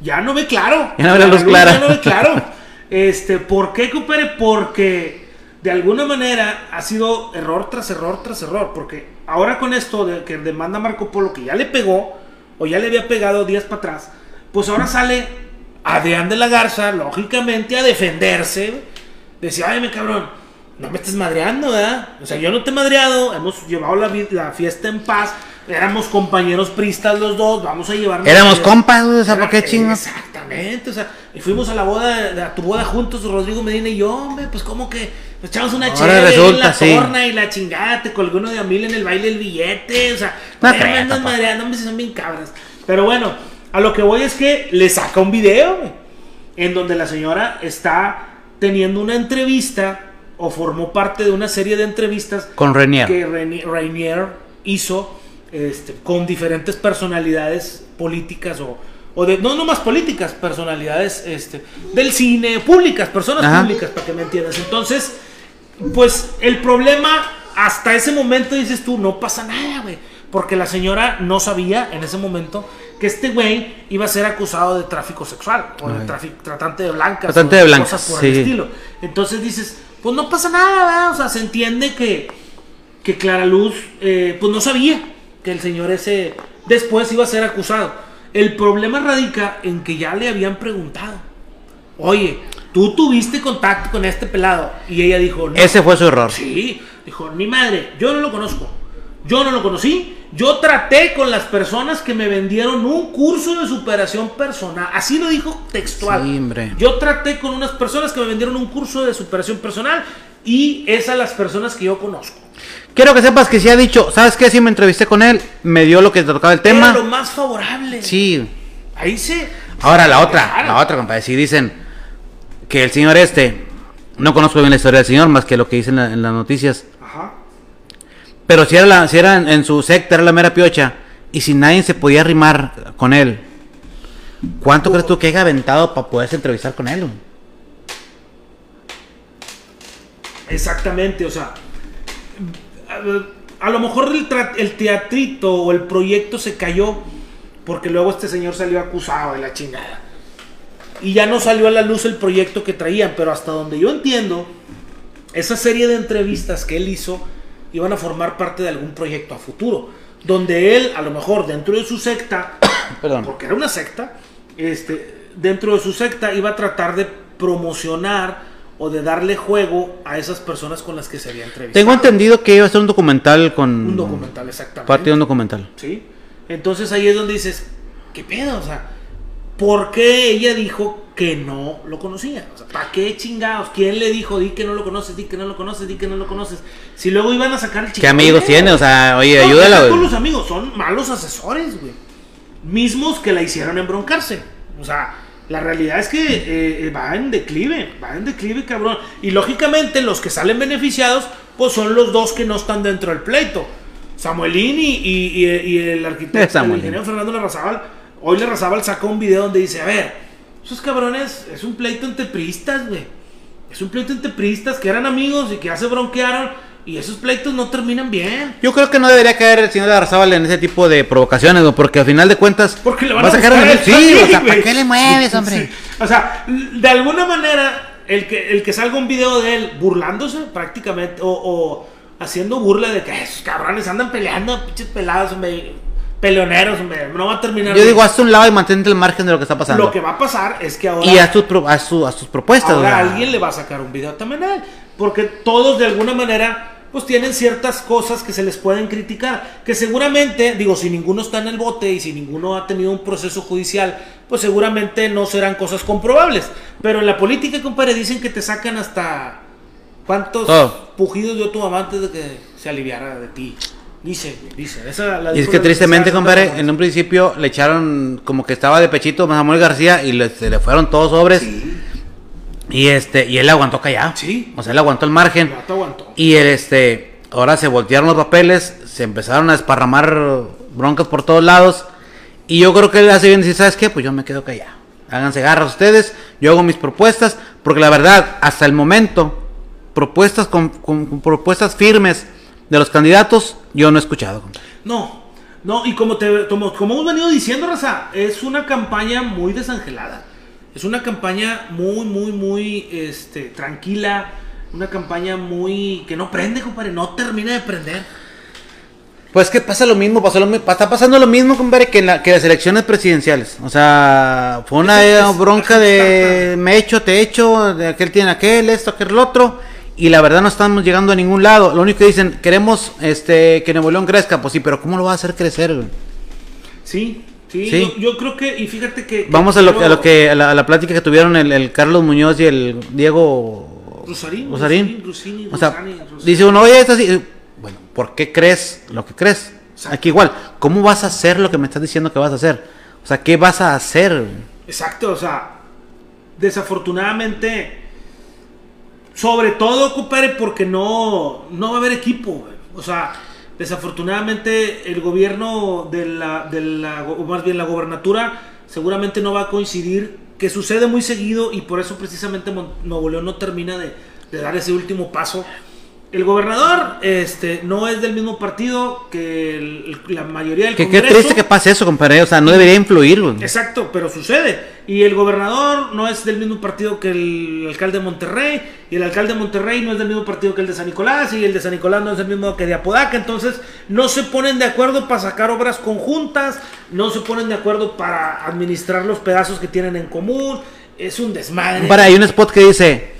ya no ve claro. Ya no ve la luz clara. Ya no ve claro. Este, ¿por qué, compadre? Porque de alguna manera ha sido error tras error tras error, porque ahora con esto de que demanda Marco Polo, que ya le pegó, o ya le había pegado días para atrás, pues ahora sale Adrián de la Garza, lógicamente, a defenderse. Decía, ay, mi cabrón, no me estés madreando, ¿verdad? O sea, yo no te he madreado, hemos llevado la, fiesta en paz, éramos compañeros pristas los dos, vamos a llevarnos. Éramos compas, o sea, ¿por qué chingos? Exactamente, o sea, y fuimos a la boda, a tu boda juntos, Rodrigo Medina y yo, hombre, pues como que nos echamos una chévere en la sí. torna y la chingada, te colgó uno de Amil en el baile el billete, o sea, No me tampoco. madreando, hombre, si son bien cabras. Pero bueno, a lo que voy es que le saca un video, en donde la señora está teniendo una entrevista o formó parte de una serie de entrevistas Con Renier. que Rainier hizo este, con diferentes personalidades políticas o, o de no nomás políticas, personalidades este, del cine, públicas, personas Ajá. públicas, para que me entiendas. Entonces, pues el problema hasta ese momento dices tú, no pasa nada, güey. Porque la señora no sabía en ese momento que este güey iba a ser acusado de tráfico sexual o de tráfico, tratante de blancas. Tratante o de blancas, Cosas por sí. el estilo. Entonces dices, pues no pasa nada, ¿verdad? O sea, se entiende que, que Clara Luz, eh, pues no sabía que el señor ese después iba a ser acusado. El problema radica en que ya le habían preguntado, oye, tú tuviste contacto con este pelado. Y ella dijo, no. Ese fue su error. Sí, dijo, mi madre, yo no lo conozco. Yo no lo conocí. Yo traté con las personas que me vendieron un curso de superación personal. Así lo dijo textual. Sí. Yo traté con unas personas que me vendieron un curso de superación personal y esas las personas que yo conozco. Quiero que sepas que si ha dicho, ¿sabes qué? Si me entrevisté con él, me dio lo que tocaba el tema. Era lo más favorable. Sí. Ahí se. Ahora la otra, Claro. la otra, compadre. Si dicen que el señor este, no conozco bien la historia del señor, más que lo que dicen en, la- en las noticias. Pero si era, si era en, su secta, era la mera piocha, y si nadie se podía arrimar con él, ¿cuánto crees tú que haya aventado para poderse entrevistar con él? Exactamente, o sea, a, lo mejor el, el teatrito o el proyecto se cayó porque luego este señor salió acusado de la chingada. Y ya no salió a la luz el proyecto que traían, pero hasta donde yo entiendo, esa serie de entrevistas que él hizo iban a formar parte de algún proyecto a futuro, donde él, a lo mejor dentro de su secta, Perdón. porque era una secta, este, dentro de su secta iba a tratar de promocionar o de darle juego a esas personas con las que se había entrevistado. Tengo entendido que iba a ser un documental con... un documental, exactamente. Parte de un documental. ¿Sí? Entonces ahí es donde dices, ¿qué pedo? O sea, ¿por qué ella dijo que no lo conocía? O sea, ¿para qué chingados? ¿Quién le dijo, di que no lo conoces, di que no lo conoces, di que no lo conoces? Si luego iban a sacar el ¿Qué amigos tiene? O sea, oye, no, ayúdala, güey. los amigos, son malos asesores, güey. Mismos que la hicieron embroncarse. O sea, la realidad es que eh, eh, va en declive, va en declive, cabrón. Y lógicamente los que salen beneficiados, pues son los dos que no están dentro del pleito. Samuelín y, y- y- y el arquitecto, el ingeniero Fernando Larrazábal. Hoy Larrazábal sacó un video donde dice, a ver, esos cabrones es un pleito entre priistas, güey. Es un pleito entre priistas que eran amigos y que ya se bronquearon. Y esos pleitos no terminan bien. Yo creo que no debería caer el señor Arzábal en ese tipo de provocaciones, güey, porque al final de cuentas Porque le van va a sacar buscar el- a él Sí, también, o sea, ¿para qué le mueves, hombre? Sí. O sea, de alguna manera, el que, el que salga un video de él burlándose prácticamente o, o haciendo burla de que esos cabrones andan peleando, pinches pelados, hombre, peleoneros, no va a terminar. Yo bien. digo, hazte un lado y mantente al margen de lo que está pasando. Lo que va a pasar es que ahora, Y haz tus, pro- haz su- haz tus propuestas. ahora alguien le va a sacar un video también a él. Porque todos de alguna manera pues tienen ciertas cosas que se les pueden criticar, que seguramente, digo, si ninguno está en el bote y si ninguno ha tenido un proceso judicial, pues seguramente no serán cosas comprobables. Pero en la política, compadre, dicen que te sacan hasta cuántos Todo. pujidos dio tu mamá antes de que se aliviara de ti. Dice, dice. Esa la Y es que tristemente, compadre, en un principio le echaron como que estaba de pechito a Samuel García y le, se le fueron todos sobres. Y este, y él aguantó callado. Sí. O sea, él aguantó el margen. El aguantó. Y el, este, ahora se voltearon los papeles, se empezaron a desparramar broncas por todos lados. Y yo creo que él hace bien decir, ¿sabes qué? Pues yo me quedo callado. Háganse garras ustedes, yo hago mis propuestas, porque la verdad, hasta el momento, propuestas con, con- con propuestas firmes de los candidatos, yo no he escuchado. No, no, y como, te, como, como hemos venido diciendo, Raza, es una campaña muy desangelada. Es una campaña muy, muy, muy este, tranquila. Una campaña muy. que no prende, compadre. No termina de prender. Pues que pasa lo mismo, pasó lo está pasando lo mismo, compadre, que en la- que las elecciones presidenciales. O sea, fue una es- bronca de me echo, te echo, de aquel tiene aquel, esto, aquel lo otro. Y la verdad no estamos llegando a ningún lado. Lo único que dicen, queremos este que Nuevo León crezca. Pues sí, pero ¿cómo lo va a hacer crecer? güey? Sí, sí. Sí. Yo, yo creo que. Y fíjate que. que Vamos a lo, que- a lo quiero- que a la, a la plática que tuvieron el, el Carlos Muñoz y el Diego Rosarín. Rosarín. Rosarín, O sea, dice uno, oye, esto así. Bueno, ¿por qué crees lo que crees? Exacto. Aquí igual, ¿cómo vas a hacer lo que me estás diciendo que vas a hacer? O sea, ¿qué vas a hacer? Exacto, o sea, desafortunadamente, sobre todo, compadre, porque no, no va a haber equipo. O sea, desafortunadamente el gobierno de la, de la, o más bien la gobernatura, seguramente no va a coincidir, que sucede muy seguido y por eso precisamente Nuevo León no termina de dar ese último paso. El gobernador este, no es del mismo partido que el- la mayoría del Que qué Congreso. triste que pase eso, compadre. O sea, no debería influir, güey. Exacto, pero sucede. Y el gobernador no es del mismo partido que el alcalde de Monterrey. Y el alcalde de Monterrey no es del mismo partido que el de San Nicolás. Y el de San Nicolás no es el mismo que de Apodaca. Entonces no se ponen de acuerdo para sacar obras conjuntas. No se ponen de acuerdo para administrar los pedazos que tienen en común. Es un desmadre. Compadre, hay un spot que dice: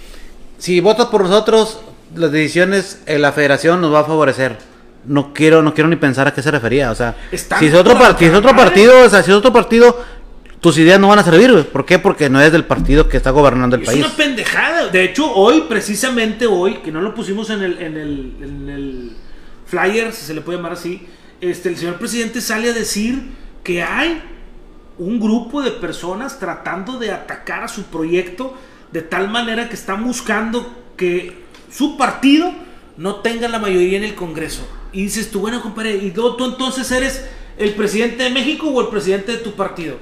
Si votas por nosotros, las decisiones en la federación nos va a favorecer. No quiero, no quiero ni pensar a qué se refería. O sea, si es otro, si es otro partido, o sea, si es otro partido, tus ideas no van a servir, güey. ¿Por qué? Porque no es del partido que está gobernando el Es país. una pendejada. De hecho, hoy, precisamente hoy, que no lo pusimos en el, en el, en el flyer, si se le puede llamar así, este, el señor presidente sale a decir que hay un grupo de personas tratando de atacar a su proyecto de tal manera que están buscando que su partido no tenga la mayoría en el Congreso. Y dices tú, bueno, compadre, ¿y tú, tú entonces eres el presidente de México o el presidente de tu partido?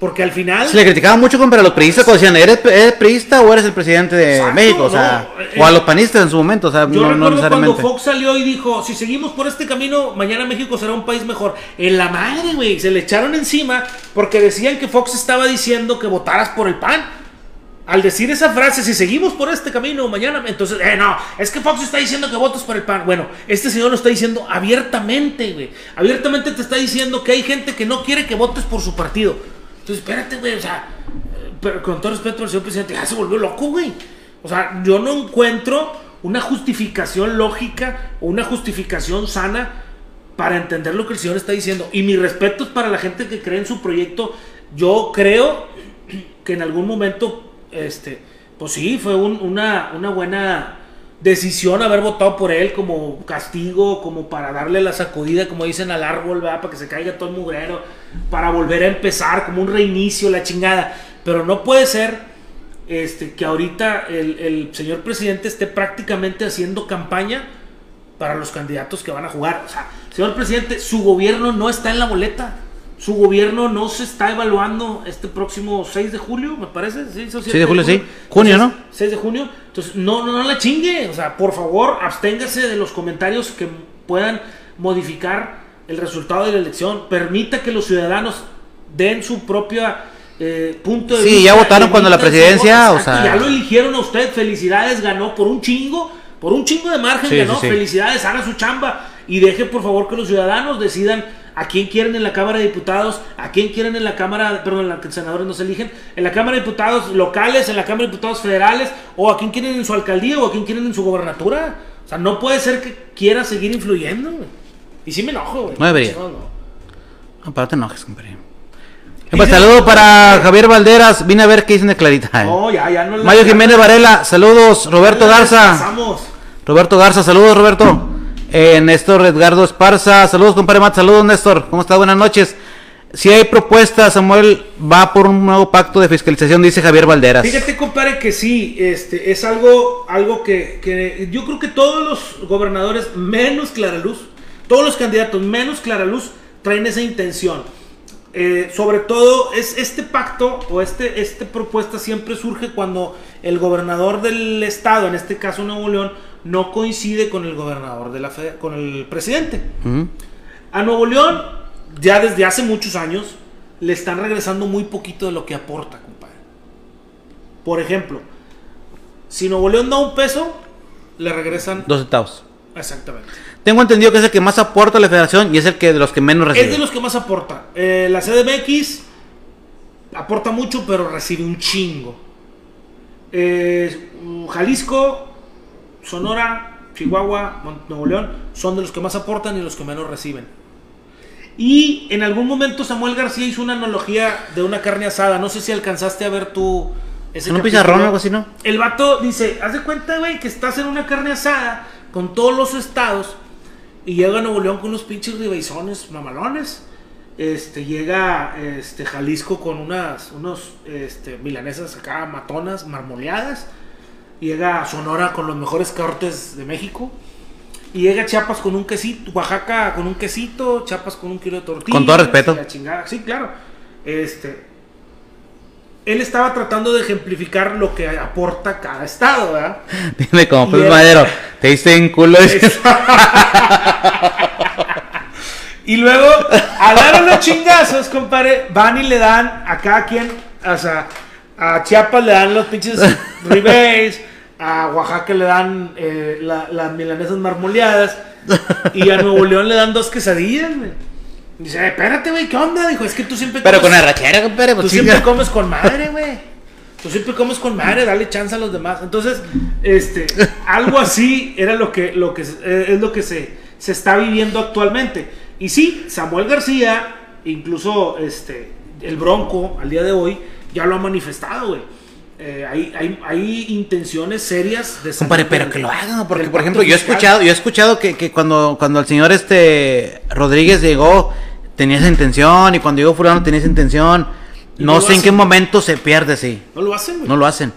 Porque al final... Se le criticaba mucho compadre, a los priistas cuando decían, ¿eres, eres priista o eres el presidente de Exacto, México? O sea, no, eh, o a los panistas en su momento, o sea, Yo no, no recuerdo cuando necesariamente. Fox salió y dijo, si seguimos por este camino, mañana México será un país mejor. En la madre, güey, se le echaron encima porque decían que Fox estaba diciendo que votaras por el PAN. Al decir esa frase, si seguimos por este camino, mañana, entonces, eh, no, es que Fox está diciendo que votes por el PAN. Bueno, este señor lo está diciendo abiertamente, güey. Abiertamente te está diciendo que hay gente que no quiere que votes por su partido. Entonces, espérate, güey, o sea, pero con todo respeto al señor presidente, ya se volvió loco, güey. O sea, yo no encuentro una justificación lógica o una justificación sana para entender lo que el señor está diciendo. Y mi respeto es para la gente que cree en su proyecto. Yo creo que en algún momento, este, pues sí, fue un- una, una buena decisión haber votado por él como castigo, como para darle la sacudida, como dicen al árbol, ¿verdad? para que se caiga todo el mugrero, para volver a empezar, como un reinicio, la chingada. Pero no puede ser este, que ahorita el, el señor presidente esté prácticamente haciendo campaña para los candidatos que van a jugar. O sea, señor presidente, su gobierno no está en la boleta. Su gobierno no se está evaluando este próximo 6 de julio, me parece. ¿sí? ¿Eso 6 de julio, sí. Junio, ¿no? 6 de junio. Entonces, no, no, no la chingue. O sea, por favor, absténgase de los comentarios que puedan modificar el resultado de la elección. Permita que los ciudadanos den su propia eh, punto de Sí, vista. ya votaron cuando la presidencia, voto. o sea- Ya lo eligieron a usted. Felicidades, ganó por un chingo. Por un chingo de margen Sí, ganó. sí, sí. Felicidades, haga su chamba. Y deje, por favor, que los ciudadanos decidan a quién quieren en la Cámara de Diputados, a quién quieren en la Cámara, perdón, en la que senadores no se eligen, en la Cámara de Diputados locales, en la Cámara de Diputados federales, o a quién quieren en su alcaldía, o a quién quieren en su gobernatura. O sea, no puede ser que quiera seguir influyendo. Y sí me enojo, güey. No debería. No, no. No, pero te enojes, compadre. Pues, saludo para Javier Valderas. Vine a ver qué dicen de Clarita. eh. No, ya, ya no ya- Jiménez Varela, saludos. Roberto Garza. Roberto Garza, saludos Roberto. Eh, Néstor Edgardo Esparza, saludos compadre Matt, saludos Néstor, ¿cómo está? Buenas noches. Si hay propuestas, Samuel va por un nuevo pacto de fiscalización, dice Javier Valderas. Fíjate, compadre, que sí, este, es algo, algo que, que yo creo que todos los gobernadores, menos Claraluz, todos los candidatos, menos Claraluz, traen esa intención. Eh, sobre todo, es este pacto o este, esta propuesta siempre surge cuando el gobernador del estado, en este caso Nuevo León, no coincide con el gobernador de la fede- con el presidente. A Nuevo León, ya desde hace muchos años, le están regresando muy poquito de lo que aporta, compadre. Por ejemplo, si Nuevo León da un peso, le regresan. Dos centavos. Exactamente. Tengo entendido que es el que más aporta a la federación y es el que de los que menos recibe. Es de los que más aporta. Eh, la CDMX aporta mucho, pero recibe un chingo. Eh, Jalisco, Sonora, Chihuahua, Nuevo León son de los que más aportan y los que menos reciben. Y en algún momento Samuel García hizo una analogía de una carne asada. No sé si alcanzaste a ver tú ese ¿En un pizarrón o algo así, no? El vato dice, haz de cuenta, güey, que estás en una carne asada con todos los estados y llega Nuevo León con unos pinches ribeizones mamalones. este, llega este, Jalisco con unas unos este, milanesas acá matonas, marmoleadas. Llega Sonora con los mejores cortes de México. Y llega Chiapas con un quesito, Oaxaca con un quesito, Chiapas con un kilo de tortillas. Con todo respeto. Sí, claro. Este, él estaba tratando de ejemplificar lo que aporta cada estado, ¿verdad? Dime como era- Madero, te diste en culo. Y luego, a dar los chingazos, compadre, van y le dan a cada quien, o sea, a Chiapas le dan los pinches rebates, a Oaxaca le dan eh, la- las milanesas marmoleadas, y a Nuevo León le dan dos quesadillas, güey. Dice, "Eh, espérate, güey, ¿qué onda? Dijo, es que tú siempre Pero comes- con arrachera, compadre, Tú pues siempre chinga. comes con madre, güey. Tú siempre comes con madre, dale chance a los demás. Entonces, este, algo así era lo que, lo que eh, es lo que se, se está viviendo actualmente. Y sí, Samuel García, incluso este, el Bronco, al día de hoy, ya lo ha manifestado, güey. Eh, hay, hay, hay intenciones serias de Compadre, salir pero que lo hagan, porque por ejemplo, yo he escuchado, yo he escuchado que, que cuando, cuando el señor este Rodríguez llegó, tenía esa intención, y cuando llegó fulano tenía esa intención. No no sé en qué momento se pierde, sí. No lo hacen, güey. No lo hacen.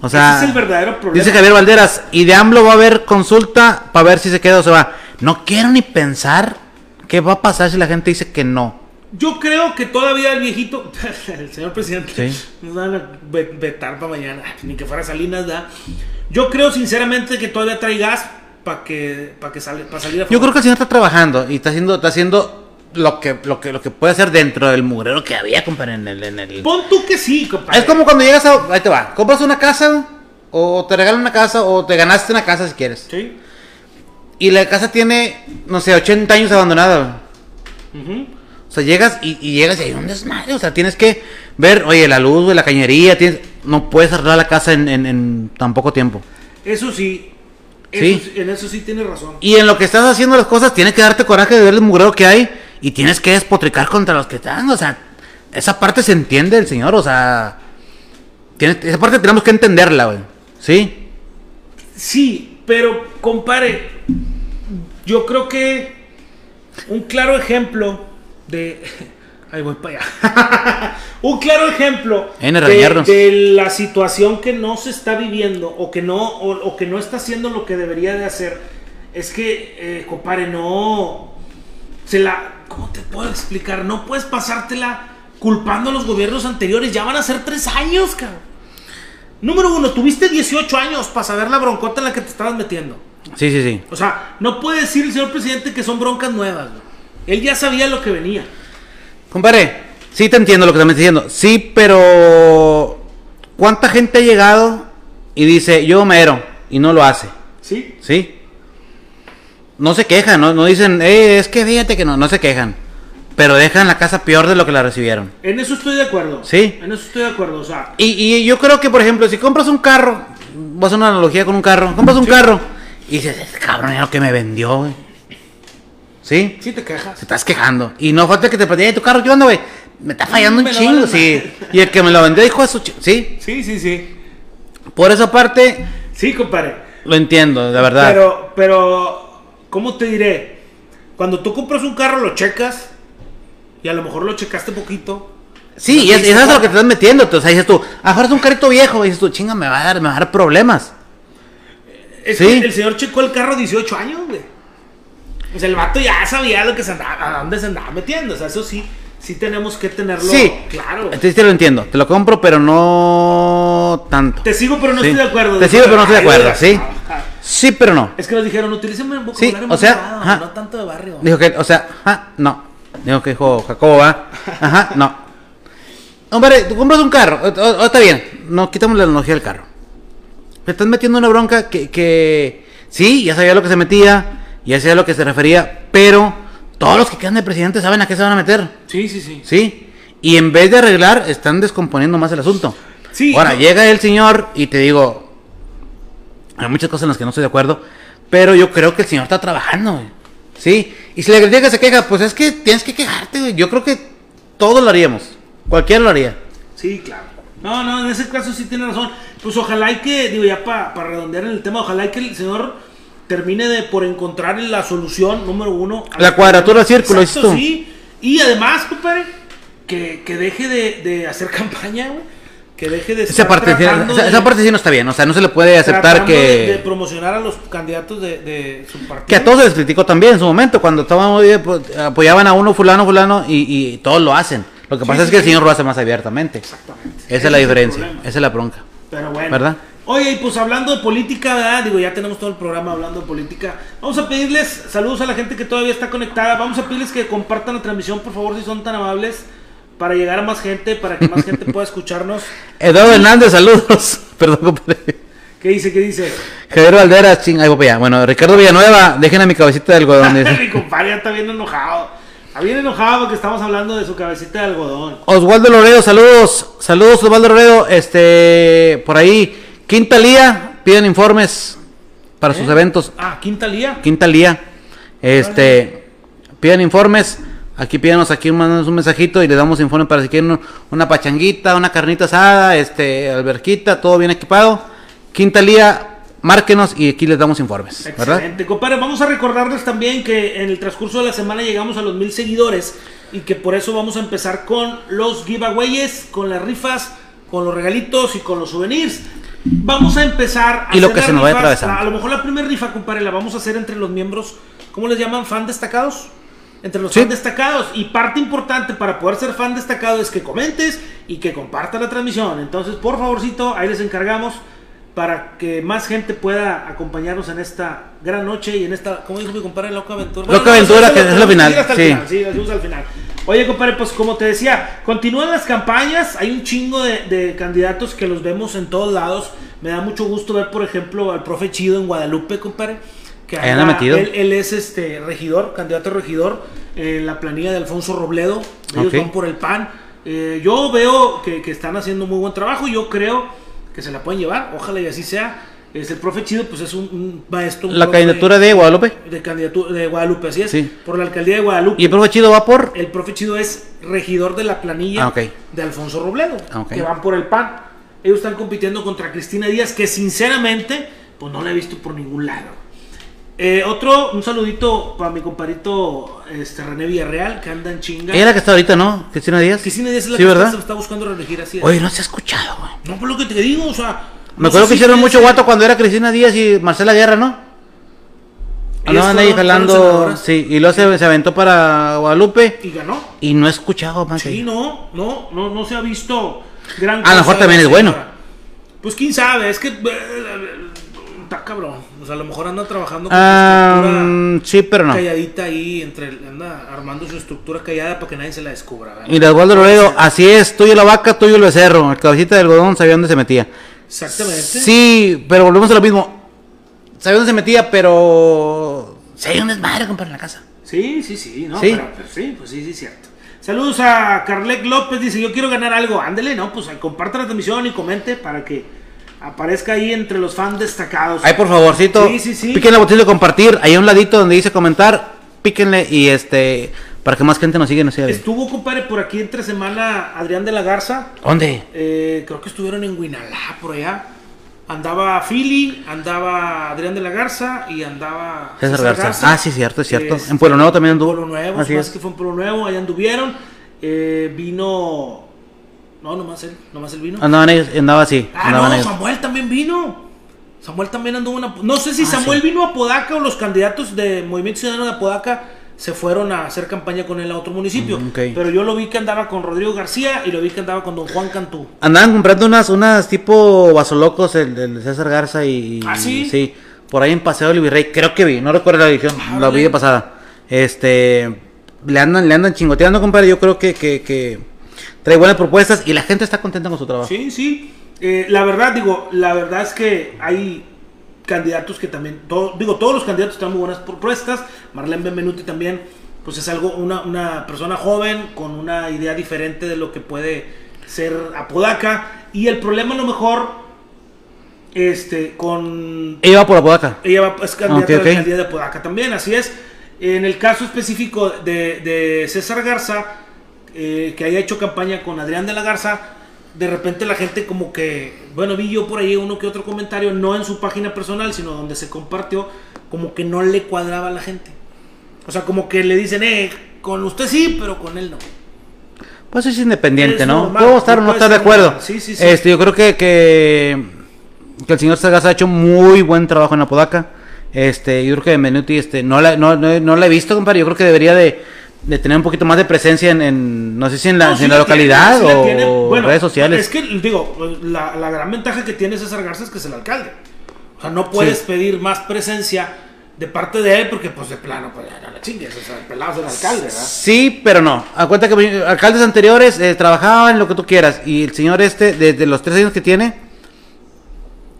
O sea, Ese es el verdadero problema. dice Javier Valderas, y de AMLO va a haber consulta para ver si se queda o se va. No quiero ni pensar qué va a pasar si la gente dice que no. Yo creo que todavía el viejito, el señor presidente, Sí. nos van a ve- vetar para mañana, ni que fuera Salinas, da. Yo creo sinceramente que todavía trae gas para que, para que sale, para salir a Yo creo que el señor está trabajando y está haciendo, está haciendo lo que, lo que, lo que puede hacer dentro del mugrero que había, compadre, en el, en el... Pon tú que sí, compadre. Es como cuando llegas a. Ahí te va. Compras una casa. O te regalan una casa. O te ganaste una casa si quieres. Sí. Y la casa tiene, no sé, 80 años abandonada. Ujú. O sea, llegas y, y llegas y hay un desmadre. O sea, tienes que ver, oye, la luz, güey, la cañería. Tienes, no puedes arreglar la casa en, en- en tan poco tiempo. Eso sí. Eso Sí. sí, En eso sí tienes razón. Y en lo que estás haciendo las cosas, tienes que darte coraje de ver el mugrero que hay. Y tienes que despotricar contra los que están. O sea, esa parte se entiende el señor. O sea, tiene- esa parte tenemos que entenderla, güey. ¿Sí? Sí, pero compadre, yo creo que un claro ejemplo de. Ahí voy para allá. un claro ejemplo de, de la situación que no se está viviendo o que no, o, o que no está haciendo lo que debería de hacer. Es que, eh, compadre, no. Se la. ¿Cómo te puedo explicar? No puedes pasártela culpando a los gobiernos anteriores. Ya van a ser tres años, cabrón. Número uno, tuviste 18 años para saber la broncota en la que te estabas metiendo. Sí, sí, sí. O sea, no puede decir el señor presidente que son broncas nuevas. güey. Él ya sabía lo que venía. Compadre, sí te entiendo lo que estás diciendo. Sí, pero ¿cuánta gente ha llegado y dice yo mero y no lo hace? ¿Sí? ¿Sí? No se quejan, no, no dicen, eh, es que fíjate que no, no se quejan. Pero dejan la casa peor de lo que la recibieron. En eso estoy de acuerdo. Sí. En eso estoy de acuerdo. O sea, Y, y yo creo que, por ejemplo, si compras un carro, voy a hacer una analogía con un carro, compras un carro y dices, "Este cabrón, era lo que me vendió, güey. ¿Sí? sí te quejas. Se estás quejando. Y no falta que te platique, "Ey, tu carro, ¿qué onda, güey? Me está fallando un Me chingo, sí. Y el que me lo vendió dijo eso, sí. Sí, sí, sí. Por esa parte, Sí, compadre. lo entiendo, de verdad. Pero, pero, ¿cómo te diré? Cuando tú compras un carro, lo checas. Y a lo mejor lo checaste poquito. sí, y te es, eso es lo que cuenta. te estás metiendo. Entonces ahí dices tú, ahora es un carrito viejo. Y dices tú, chinga, me va a dar, me va a dar problemas. Es Sí. que el señor checó el carro 18 años, güey. Sea, el vato ya sabía lo que se andaba, a dónde se andaba metiendo. O sea, eso sí, sí tenemos que tenerlo Sí, claro. Entonces te lo entiendo. Te lo compro, pero no tanto. Te sigo, pero no Sí. estoy de acuerdo. Te sigo, pero no estoy de acuerdo, sí. ajá. Sí, pero no. Es que nos dijeron, utilicen un vocabulario Sí, o sea, ajá. no tanto de barrio. Dijo que, o sea, ah, no. Dijo que dijo Jacobo, ¿va? Ajá, no. Hombre, tú compras un carro, o- o- o está bien, no quitamos la analogía del carro. Te estás metiendo una bronca que, que sí, ya sabía lo que se metía, ya sabía a lo que se refería, pero todos los que quedan de presidente saben a qué se van a meter, Sí, sí, sí. ¿sí? Y en vez de arreglar, están descomponiendo más el asunto. Sí, Ahora, no. llega el señor y te digo, hay muchas cosas en las que no estoy de acuerdo, pero yo creo que el señor está trabajando, güey. ¿Sí? Y si la critica se queja, pues es que tienes que quejarte, güey. Yo creo que todos lo haríamos. Cualquiera lo haría. Sí, claro. No, no, en ese caso sí tiene razón. Pues ojalá y que, digo, ya para redondear en el tema, ojalá y que el señor termine de por encontrar la solución número uno. a La cuadratura círculo, Exacto, sí. Y además, compadre, que, que deje de, de hacer campaña, güey. Que deje de Esa parte, esa, de- esa parte sí no está bien, o sea, no se le puede aceptar tratando de, de que... promocionar a los candidatos de, de su partido. Que a todos se les criticó también en su momento, cuando estaban eh, pues, apoyaban a uno, fulano, fulano, y, y todos lo hacen. Lo que Sí, pasa es sí, que el señor lo hace más abiertamente. Exactamente. Esa Ese es la diferencia, esa es la bronca. Pero bueno. ¿Verdad? Oye, y pues hablando de política, ¿verdad? Digo, ya tenemos todo el programa hablando de política. Vamos a pedirles saludos a la gente que todavía está conectada. Vamos a pedirles que compartan la transmisión, por favor, si son tan amables, para llegar a más gente, para que más gente pueda escucharnos. Eduardo Hernández, saludos. Perdón, compadre. ¿Qué dice? ¿Qué dice? Javier Valderas, ching, ahí voy. Bueno, Ricardo Villanueva, dejen a mi cabecita de algodón. Mi compadre ya está bien enojado. Está bien enojado porque estamos hablando de su cabecita de algodón. Oswaldo Loredo, saludos. Saludos, Oswaldo Loredo. Este, por ahí, Quinta Lía, piden informes para sus ¿Eh? eventos. Ah, Quinta Lía. Quinta Lía, este, piden informes. Aquí pídanos aquí un, un mensajito y le damos informe para si quieren una pachanguita, una carnita asada, este, alberquita, todo bien equipado. Quinta Lía, márquenos y aquí les damos informes, ¿verdad? Excelente, compadre. Vamos a recordarles también que en el transcurso de la semana llegamos a los mil seguidores y que por eso vamos a empezar con los giveaways, con las rifas, con los regalitos y con los souvenirs. Vamos a empezar a Y lo hacer que se nos atravesando. A, a lo mejor la primera rifa, compadre, la vamos a hacer entre los miembros, ¿cómo les llaman? ¿Fan destacados? Entre los Sí. fan destacados. Y parte importante para poder ser fan destacado es que comentes y que compartas la transmisión. Entonces, por favorcito, ahí les encargamos para que más gente pueda acompañarnos en esta gran noche y en esta, ¿cómo dijo mi compadre? Loca Aventura. Loca Aventura, que es lo tenemos final, sí. final, sí, al final. Oye, compadre, pues como te decía, continúan las campañas, hay un chingo de, de candidatos que los vemos en todos lados. Me da mucho gusto ver, por ejemplo, al profe Chido en Guadalupe, compadre. Que Ahí anda metido. Él, él es este regidor, candidato a regidor en la planilla de Alfonso Robledo. Ellos van por el pan. Eh, yo veo que, que están haciendo muy buen trabajo. Yo creo que se la pueden llevar. Ojalá y así sea. Es el profe Chido, pues es un, un maestro. un La candidatura de Guadalupe. de candidatura de Guadalupe, así es. Sí. Por la alcaldía de Guadalupe. Y el profe Chido va por. El profe Chido es regidor de la planilla Ah, de Alfonso Robledo, Ah, ok. que van por el PAN. Ellos están compitiendo contra Cristina Díaz, que sinceramente, pues no la he visto por ningún lado. Eh, otro, un saludito para mi compadrito este, René Villarreal, que anda en chinga. Ella es la que está ahorita, ¿no? Cristina Díaz. Cristina Díaz es la Sí, que ¿verdad? está, se está buscando reelegir así. es. Oye, no se ha escuchado, güey. No, por lo que te digo, o sea. Me acuerdo que hicieron mucho guato cuando era Cristina Díaz y Marcela Guerra, ¿no? Andaban ahí jalando. Sí, y luego se, se aventó para Guadalupe. Y ganó. Y no he escuchado más. Sí, no, no, no, no se ha visto gran A lo mejor también es bueno. Pues quién sabe, es que eh, está cabrón. O sea, a lo mejor anda trabajando con Ah, su estructura mm, sí, pero no. calladita ahí, entre, anda armando su estructura callada para que nadie se la descubra. ¿verdad? Y Osvaldo Loredo, así es, tuyo la vaca, tuyo el becerro. El cabecita de algodón sabía dónde se metía. Exactamente. Sí, pero volvemos a lo mismo. Sabía dónde se metía, pero. Se hay un desmadre, compadre, en la casa. Sí, sí, sí, no, Sí. Pero, pero sí, pues sí, sí, cierto. Saludos a Carlet López, dice, yo quiero ganar algo. Ándele, no, pues comparte la transmisión y comente para que aparezca ahí entre los fans destacados. Ay, por favorcito, Sí, sí, sí. píquenle el botón de compartir. Ahí a un ladito donde dice comentar, píquenle y este. Para que más gente nos siga y nos siga. Estuvo, compadre, por aquí entre semana Adrián de la Garza. ¿Dónde? Eh, creo que estuvieron en Guinalá, por allá. Andaba Philly, andaba Adrián de la Garza y andaba César Garza. Ah, sí, cierto, es cierto. En Pueblo Nuevo también anduvo. Pueblo Nuevo, Así más es. que fue en Pueblo Nuevo, allá anduvieron. Eh, vino. No, nomás él, nomás él vino. Andaban ellos, andaba así. Ah, andaban no, ellos. Samuel también vino. Samuel también anduvo Apo- No sé si Ah, Samuel sí. vino a Podaca o los candidatos de Movimiento Ciudadano de Apodaca se fueron a hacer campaña con él a otro municipio. Mm. Pero yo lo vi que andaba con Rodrigo García y lo vi que andaba con don Juan Cantú. Andaban comprando unas, unas tipo vasolocos, el, el César Garza y. ¿Ah, sí? Sí, por ahí en Paseo del Virrey, creo que vi, no recuerdo la edición, Ah, la vi de pasada. Este. Le andan, le andan chingoteando, compadre. Yo creo que, que, que trae buenas propuestas y la gente está contenta con su trabajo. Sí, sí. Eh, la verdad, digo, la verdad es que hay candidatos que también, todo- digo, todos los candidatos están muy buenas propuestas. Marlene Benvenuti también, pues es algo, una, una persona joven con una idea diferente de lo que puede ser Apodaca. Y el problema a lo mejor, este, con Ella va por la podaca. ella va, es candidata Ok, a ok. la alcaldía de Apodaca también, así es. En el caso específico de, de César Garza, eh, que haya hecho campaña con Adrián de la Garza, de repente la gente como que, bueno, vi yo por ahí uno que otro comentario, no en su página personal, sino donde se compartió, como que no le cuadraba a la gente. O sea, como que le dicen, eh, con usted sí, pero con él no. Pues es independiente, Es ¿no? normal, Puedo estar o no estar de acuerdo. Sí, sí, sí. Este, yo creo que, que, que el señor Sagaz ha hecho muy buen trabajo en Apodaca. Este, yo creo que Benvenuti, este, no la, no, no, no la he visto, compadre. Yo creo que debería de, de tener un poquito más de presencia en, en no sé si en la, No, si sí en la la tiene, localidad la o. Bueno, redes sociales. Es que, digo, la, la gran ventaja que tiene César Garza es que es el alcalde. O sea, no puedes Sí. pedir más presencia de parte de él porque, pues, de plano, pues, ya no le chingues. O sea, el pelado es el alcalde, ¿verdad? Sí, pero no. A cuenta que alcaldes anteriores eh, trabajaban lo que tú quieras. Y el señor este, desde los tres años que tiene,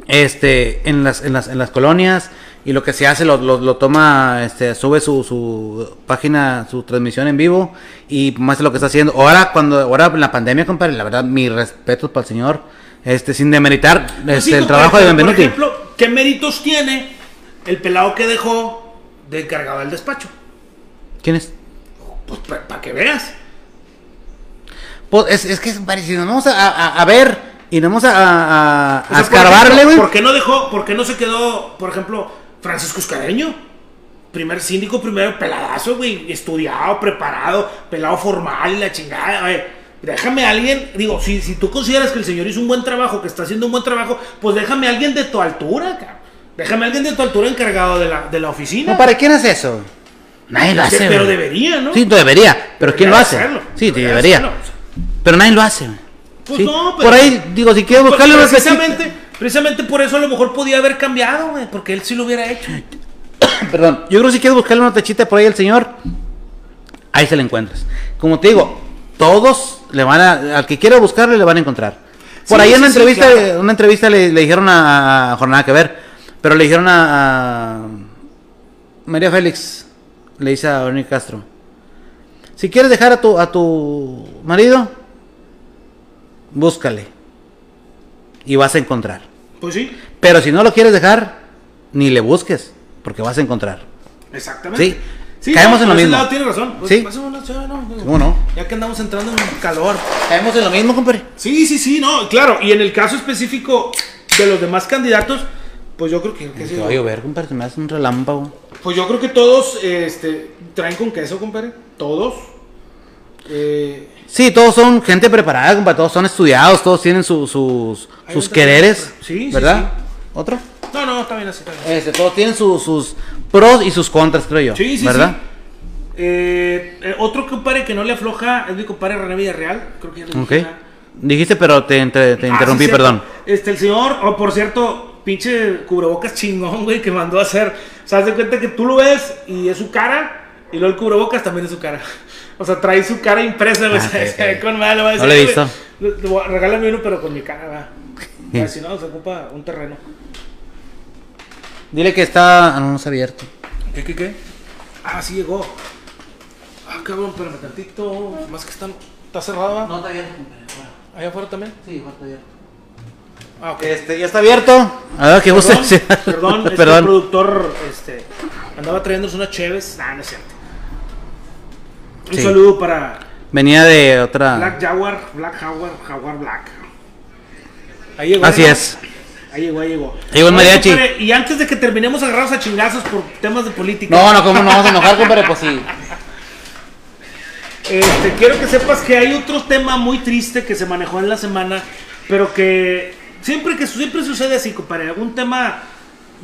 este, en las, en las, en las colonias, y lo que se hace lo, lo, lo toma, este, sube su, su página, su transmisión en vivo, y muestra lo que está haciendo. Ahora, cuando, ahora en la pandemia, compadre, la verdad, mis respetos para el señor, este, sin demeritar Pues este, sí, el trabajo de Benvenuti. Por ejemplo, ¿qué méritos tiene el pelado que dejó de encargado del despacho? ¿Quién es? Pues, para que veas. Pues, es, es que es parecido. Vamos a, a, a ver y vamos a, a, a O sea, por escarbarle, güey. ¿Por qué no dejó, por qué no se quedó, por ejemplo, Francisco Escareño? Primer síndico, primero peladazo, güey, estudiado, preparado, pelado formal la chingada, güey. Déjame a alguien, digo, si, si tú consideras que el señor hizo un buen trabajo, que está haciendo un buen trabajo, pues déjame a alguien de tu altura, cabrón. Déjame a alguien de tu altura encargado de la, de la oficina. No, ¿Para quién hace eso? Nadie lo hace, pero güey. debería, ¿no? Sí, debería. Pero ¿quién lo hace? hacerlo, Sí, debería debería. Pero nadie lo hace. Pues Sí. no, pero- Por ahí, digo, si quieres Pues buscarle una precisamente, precisamente por eso a lo mejor podía haber cambiado, güey, porque él sí lo hubiera hecho. Perdón, yo creo que si quieres buscarle una tachita por ahí al señor, ahí se le encuentras. Como te digo, todos le van a, al que quiera buscarle le van a encontrar. Por Sí, ahí en una sí, sí, entrevista, claro. una entrevista le, le dijeron a, a Jornada que ver, pero le dijeron a, a María Félix, le dice a Verónica Castro, si quieres dejar a tu, a tu marido, búscale y vas a encontrar. Pues sí, Pero si no lo quieres dejar, ni le busques, porque vas a encontrar. exactamente. Sí, caemos en lo mismo. lado tiene razón. Pues, Sí. una no, ¿Cómo no? Ya que andamos entrando en calor. Caemos en lo mismo, compadre. Sí, sí, sí, no, claro. Y en el caso específico de los demás candidatos, pues yo creo que, que sí, va a llover, compadre, se me hace un relámpago. Pues yo creo que todos este, traen con queso, compadre. Todos. Eh, Sí, todos son gente preparada, compadre, todos son estudiados, todos tienen su- sus, sus quereres. Sí, sí, ¿verdad? ¿Otro? no, no, está bien así, está bien. Este, todos tienen su- sus pros y sus contras, creo yo. Sí, sí, ¿verdad? sí. Eh, eh, otro compadre que no le afloja es mi compadre René Villarreal. Creo que ya le dije, Ok. ¿verdad? Dijiste, pero te, te- te Ah, interrumpí, sí, perdón. Este, el señor, o por cierto, pinche cubrebocas chingón, güey, que mandó a hacer. O sea, haz de cuenta que tú lo ves y es su cara, y luego el cubrebocas también es su cara. O sea, trae su cara impresa, güey. Ah, se- ok, se ve ok. con madre, voy a No decir, lo he "Güey, visto". le- le Regálame uno, pero con mi cara, va. Ver, Si no, se ocupa un terreno. Dile que está. Ah, no, no está abierto. ¿Qué, qué, qué? Ah, sí llegó. Ah, cabrón, espérame tantito. Más que está, está cerrado, ¿va? está abierto, compadre. Allá afuera también. Sí, está abierto. Ah, ok. Este, ya está abierto. A ver, que guste. Perdón, perdón, productor este, andaba trayéndonos unas cheves. Ah, no es cierto. Un Sí. saludo para Venía de otra. Black Jaguar, Black Jaguar, Jaguar Black. Ahí llegó. Así ¿no? es. Ahí llegó, ahí llegó. Llegó el mariachi. y antes de que terminemos agarrados a chingazos por temas de política. No, no, ¿cómo no vamos a enojar, compadre? Pues sí. Este, quiero que sepas que hay otro tema muy triste que se manejó en la semana, pero que siempre que siempre sucede así, compadre, algún tema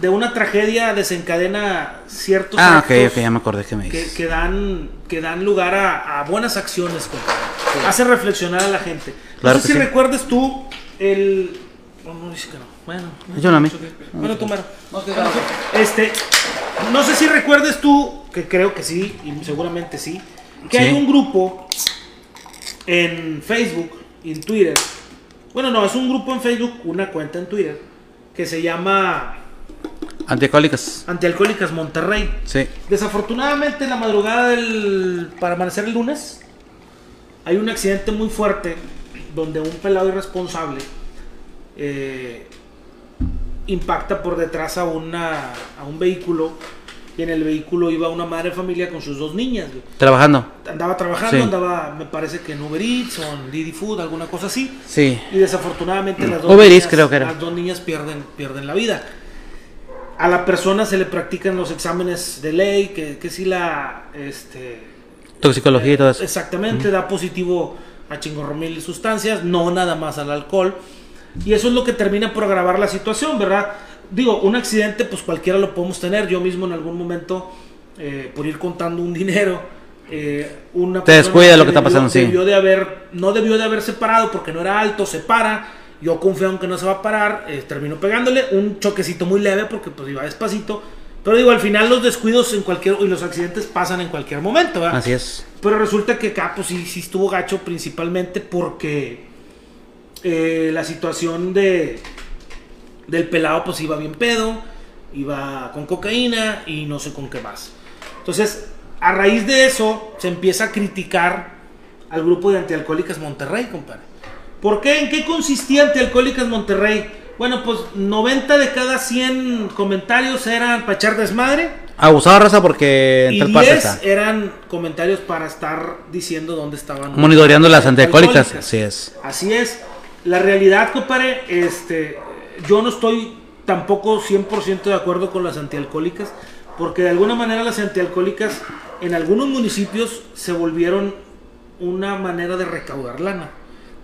de una tragedia desencadena ciertos Ah, ok, actos ok, ya me acordé que me que, que dan que dan lugar a, a buenas acciones, compadre. Hace reflexionar a la gente. Claro no sé si sí. recuerdes tú el no, no dice que no. Bueno, Yo no, a mí. Bueno, tú, Maro. No, no. Este, no sé si recuerdes tú, que creo que sí, y seguramente sí, que Sí. hay un grupo en Facebook y en Twitter. Bueno, no, es un grupo en Facebook, una cuenta en Twitter, que se llama Antialcohólicas. Antialcohólicas Monterrey. Sí. Desafortunadamente, en la madrugada del. para amanecer el lunes, hay un accidente muy fuerte donde un pelado irresponsable eh, impacta por detrás a, una, a un vehículo y en el vehículo iba una madre de familia con sus dos niñas. güey. Trabajando. Andaba trabajando, Sí. andaba, me parece que en Uber Eats o en Didi Food, alguna cosa así. Sí. Y desafortunadamente las dos, Uber Eats niñas, creo que era. las dos niñas pierden, pierden la vida. A la persona se le practican los exámenes de ley, que, que si la, este, Toxicología y todo eso. Exactamente, da positivo a chingorromil sustancias, no nada más al alcohol. Y eso es lo que termina por agravar la situación, ¿verdad? Digo, un accidente, pues cualquiera lo podemos tener. Yo mismo en algún momento, eh, por ir contando un dinero, eh, una Te descuida lo que está debió- pasando, sí. Debió de haber, no debió de haberse parado porque no era alto, se para. Yo confiado en que no se va a parar, eh, terminó pegándole un choquecito muy leve porque pues iba despacito. Pero digo, al final los descuidos en cualquier y los accidentes pasan en cualquier momento, ¿verdad? Así es. Pero resulta que acá, pues sí, sí estuvo gacho, principalmente porque eh, la situación de del pelado, pues iba bien pedo, iba con cocaína y no sé con qué más. Entonces, a raíz de eso, se empieza a criticar al grupo de Antialcohólicas Monterrey, compadre. ¿Por qué? ¿En qué consistía Antialcohólicas Monterrey? Bueno, pues 90 de cada 100 comentarios eran para echar desmadre. Abusado raza porque en Y tal parte 10 está. eran comentarios para estar diciendo dónde estaban. Monitoreando las antialcohólicas. Así es. Así es. La realidad, compadre, este, yo no estoy tampoco 100% de acuerdo con las antialcohólicas, porque de alguna manera las antialcohólicas en algunos municipios se volvieron una manera de recaudar lana,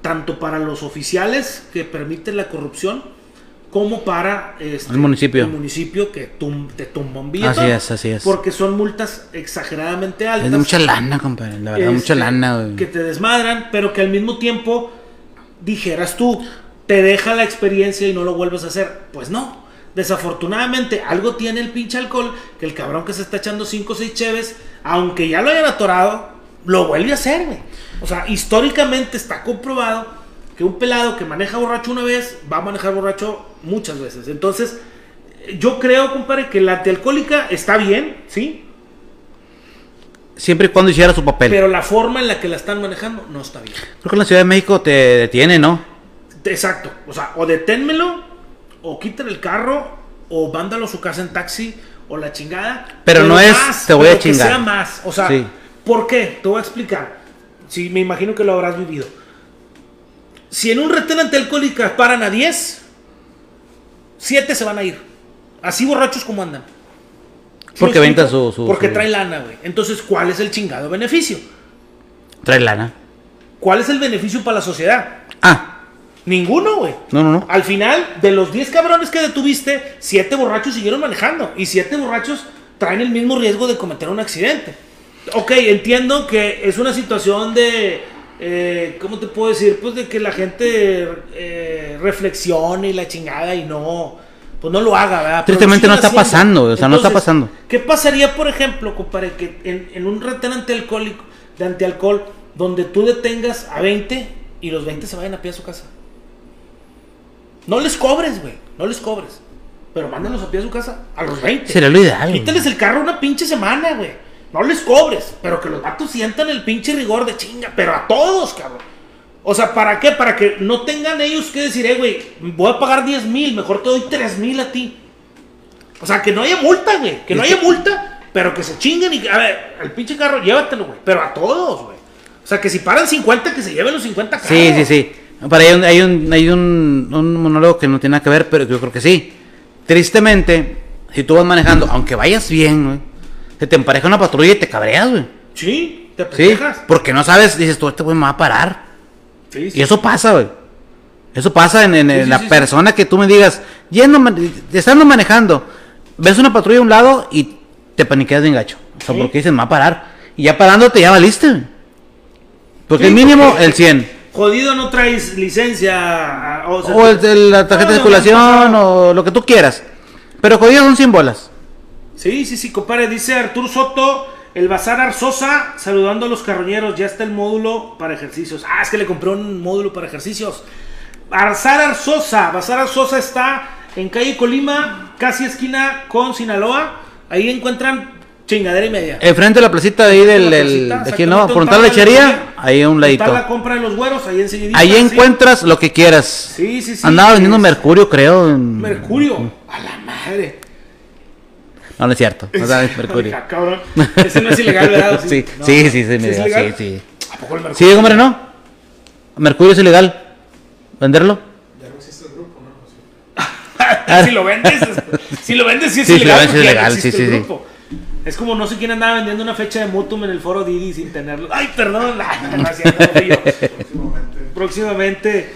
tanto para los oficiales que permiten la corrupción, como para este, El municipio. el municipio que tum- te tumba un billete. Así es, así es. Porque son multas exageradamente altas. Es de mucha lana, compadre. La verdad, Este, mucha lana, güey. Que te desmadran, pero que al mismo tiempo dijeras tú, te deja la experiencia y no lo vuelves a hacer. Pues no. Desafortunadamente, algo tiene el pinche alcohol que el cabrón que se está echando 5 o 6 cheves, aunque ya lo hayan atorado, lo vuelve a hacer, güey. O sea, históricamente está comprobado que un pelado que maneja borracho una vez va a manejar borracho muchas veces. Entonces, yo creo, compadre, que la antialcohólica está bien, ¿sí? Siempre y cuando hiciera su papel. Pero la forma en la que la están manejando no está bien. Creo que en la Ciudad de México te detiene, ¿no? Exacto. O sea, o deténmelo, o quítale el carro, o mándalo a su casa en taxi, o la chingada. Pero no es, te voy a pero que chingar. sea más. O sea, Sí. ¿Por qué? Te voy a explicar. Sí, me imagino que lo habrás vivido. Si en un retén antialcohólica paran a 10, 7 se van a ir. Así borrachos como andan. ¿Sí Porque venta su- su- Porque su- trae lana, güey. Entonces, ¿cuál es el chingado beneficio? Trae lana. ¿Cuál es el beneficio para la sociedad? Ah, Ninguno, güey. no, no, no. Al final, de los 10 cabrones que detuviste, 7 borrachos siguieron manejando. Y 7 borrachos traen el mismo riesgo de cometer un accidente. Ok, entiendo que es una situación de. eh, ¿Cómo te puedo decir? Pues de que la gente eh, reflexione y la chingada y no. Pues no lo haga, ¿verdad? Tristemente no está haciendo. pasando, o sea, no está pasando. ¿Qué pasaría, por ejemplo, compadre, que en, en un retén antialcohólico, de antialcohol, donde tú detengas a 20 y los 20 se vayan a pie a su casa? No les cobres, güey. No les cobres. Pero mándalos a pie a su casa a los 20. Sería lo ideal. güey. Quítales el carro una pinche semana, güey. No les cobres. Pero que los vatos sientan el pinche rigor de chinga. Pero a todos, cabrón. O sea, ¿para qué? Para que no tengan ellos que decir, eh, güey, voy a pagar 10 mil, mejor te doy 3 mil a ti. O sea, que no haya multa, güey. Que no haya multa, pero que se chinguen y, a ver, el pinche carro, llévatelo, güey. Pero a todos, güey. O sea, que si paran 50, que se lleven los 50 carros. Sí, sí, sí. Para ahí hay un, hay un, hay un, un monólogo que no tiene nada que ver, pero yo creo que sí. Tristemente, si tú vas manejando, aunque vayas bien, güey, se te empareja una patrulla y te cabreas, güey. Sí, te Sí, pendejas. porque no sabes, dices tú, este güey me va a parar. Sí, sí. Y eso pasa, güey. Eso pasa en, en- en sí, la sí, sí. persona que tú me digas, yendo, estando manejando, ves una patrulla a un lado y te paniqueas bien gacho. O sea, Sí. porque dices, me va a parar. Y ya parándote, ya valiste, güey. Porque Sí, el mínimo, porque- el 100. Jodido no traes licencia. O, sea, O el de la tarjeta de no, circulación, no. o lo que tú quieras. Pero jodido son 100 bolas. Sí, sí, sí, compadre. Dice Artur Soto, el Bazar Arzosa, saludando a los carroñeros. Ya está el módulo para ejercicios. Ah, es que le compré un módulo para ejercicios. Bazar Arzosa. Bazar Arzosa está en calle Colima, casi esquina con Sinaloa. Ahí encuentran chingadera y media. Enfrente de la placita de ahí del, placita, de aquí, ¿no? lechería, ahí a un ladito. La compra de los güeros, ahí enseguidita. Ahí sí. encuentras lo que quieras. Sí, sí, sí. Andaba vendiendo mercurio, creo. en- Mercurio. A la madre. No, no es cierto. No sabes mercurio. Oiga, cabrón. Ese no es ilegal, ¿verdad? Sí, No, sí, no. sí, sí, es sí, ilegal? sí, sí. ¿A poco el mercurio? Sí, hombre, ¿no? Mercurio es ilegal. ¿Venderlo? si lo vendes, es- si lo vendes, sí es Sí, si lo ilegal. vendes, es porque ya no ilegal, sí, existe sí, el sí. grupo. Es como no sé quién andaba vendiendo una fecha de Mutum en el foro Didi sin tenerlo. Ay, perdón. No, fui yo. Próximamente.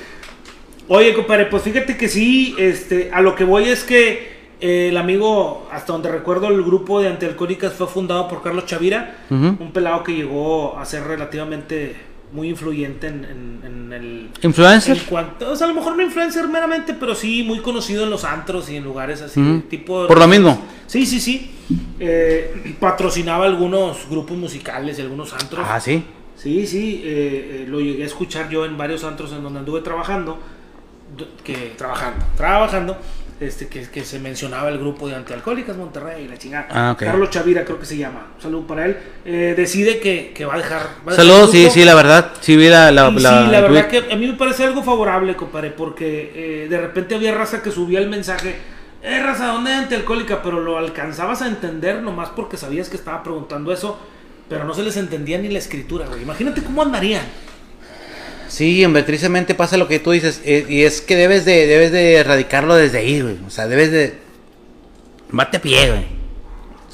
Oye, compadre, pues fíjate que sí, este, a lo que voy es que el amigo, hasta donde recuerdo, el grupo de antialcohólicas fue fundado por Carlos Chavira, un pelado que llegó a ser relativamente muy influyente en, en- en el... ¿Influencer? En cuanto, o sea, a lo mejor no influencer meramente, pero sí muy conocido en los antros y en lugares así, tipo... Por lo mismo. Sí, sí, sí. Eh, patrocinaba algunos grupos musicales y algunos antros. Ah, sí. Sí, sí, eh, eh, lo llegué a escuchar yo en varios antros en donde anduve trabajando, do- que trabajando, trabajando, este, que, que se mencionaba el grupo de antialcohólicas Monterrey, la chingada. Ah. Carlos Chavira creo que se llama, un saludo para él. Eh, decide que, que va a dejar. va a dejar Saludos, sí, sí, la verdad. Sí, vi la. la, Y sí, la- la el verdad que a mí me parece algo favorable, compadre, porque eh, de repente había raza que subía el mensaje, eh, raza, ¿dónde hay antialcohólica? Pero lo alcanzabas a entender nomás porque sabías que estaba preguntando eso, pero no se les entendía ni la escritura, güey. Imagínate cómo andarían. Sí, hombre, tristemente pasa lo que tú dices. eh, y es que debes de, debes de erradicarlo desde ahí, güey. O sea, debes de. Vate a pie, güey.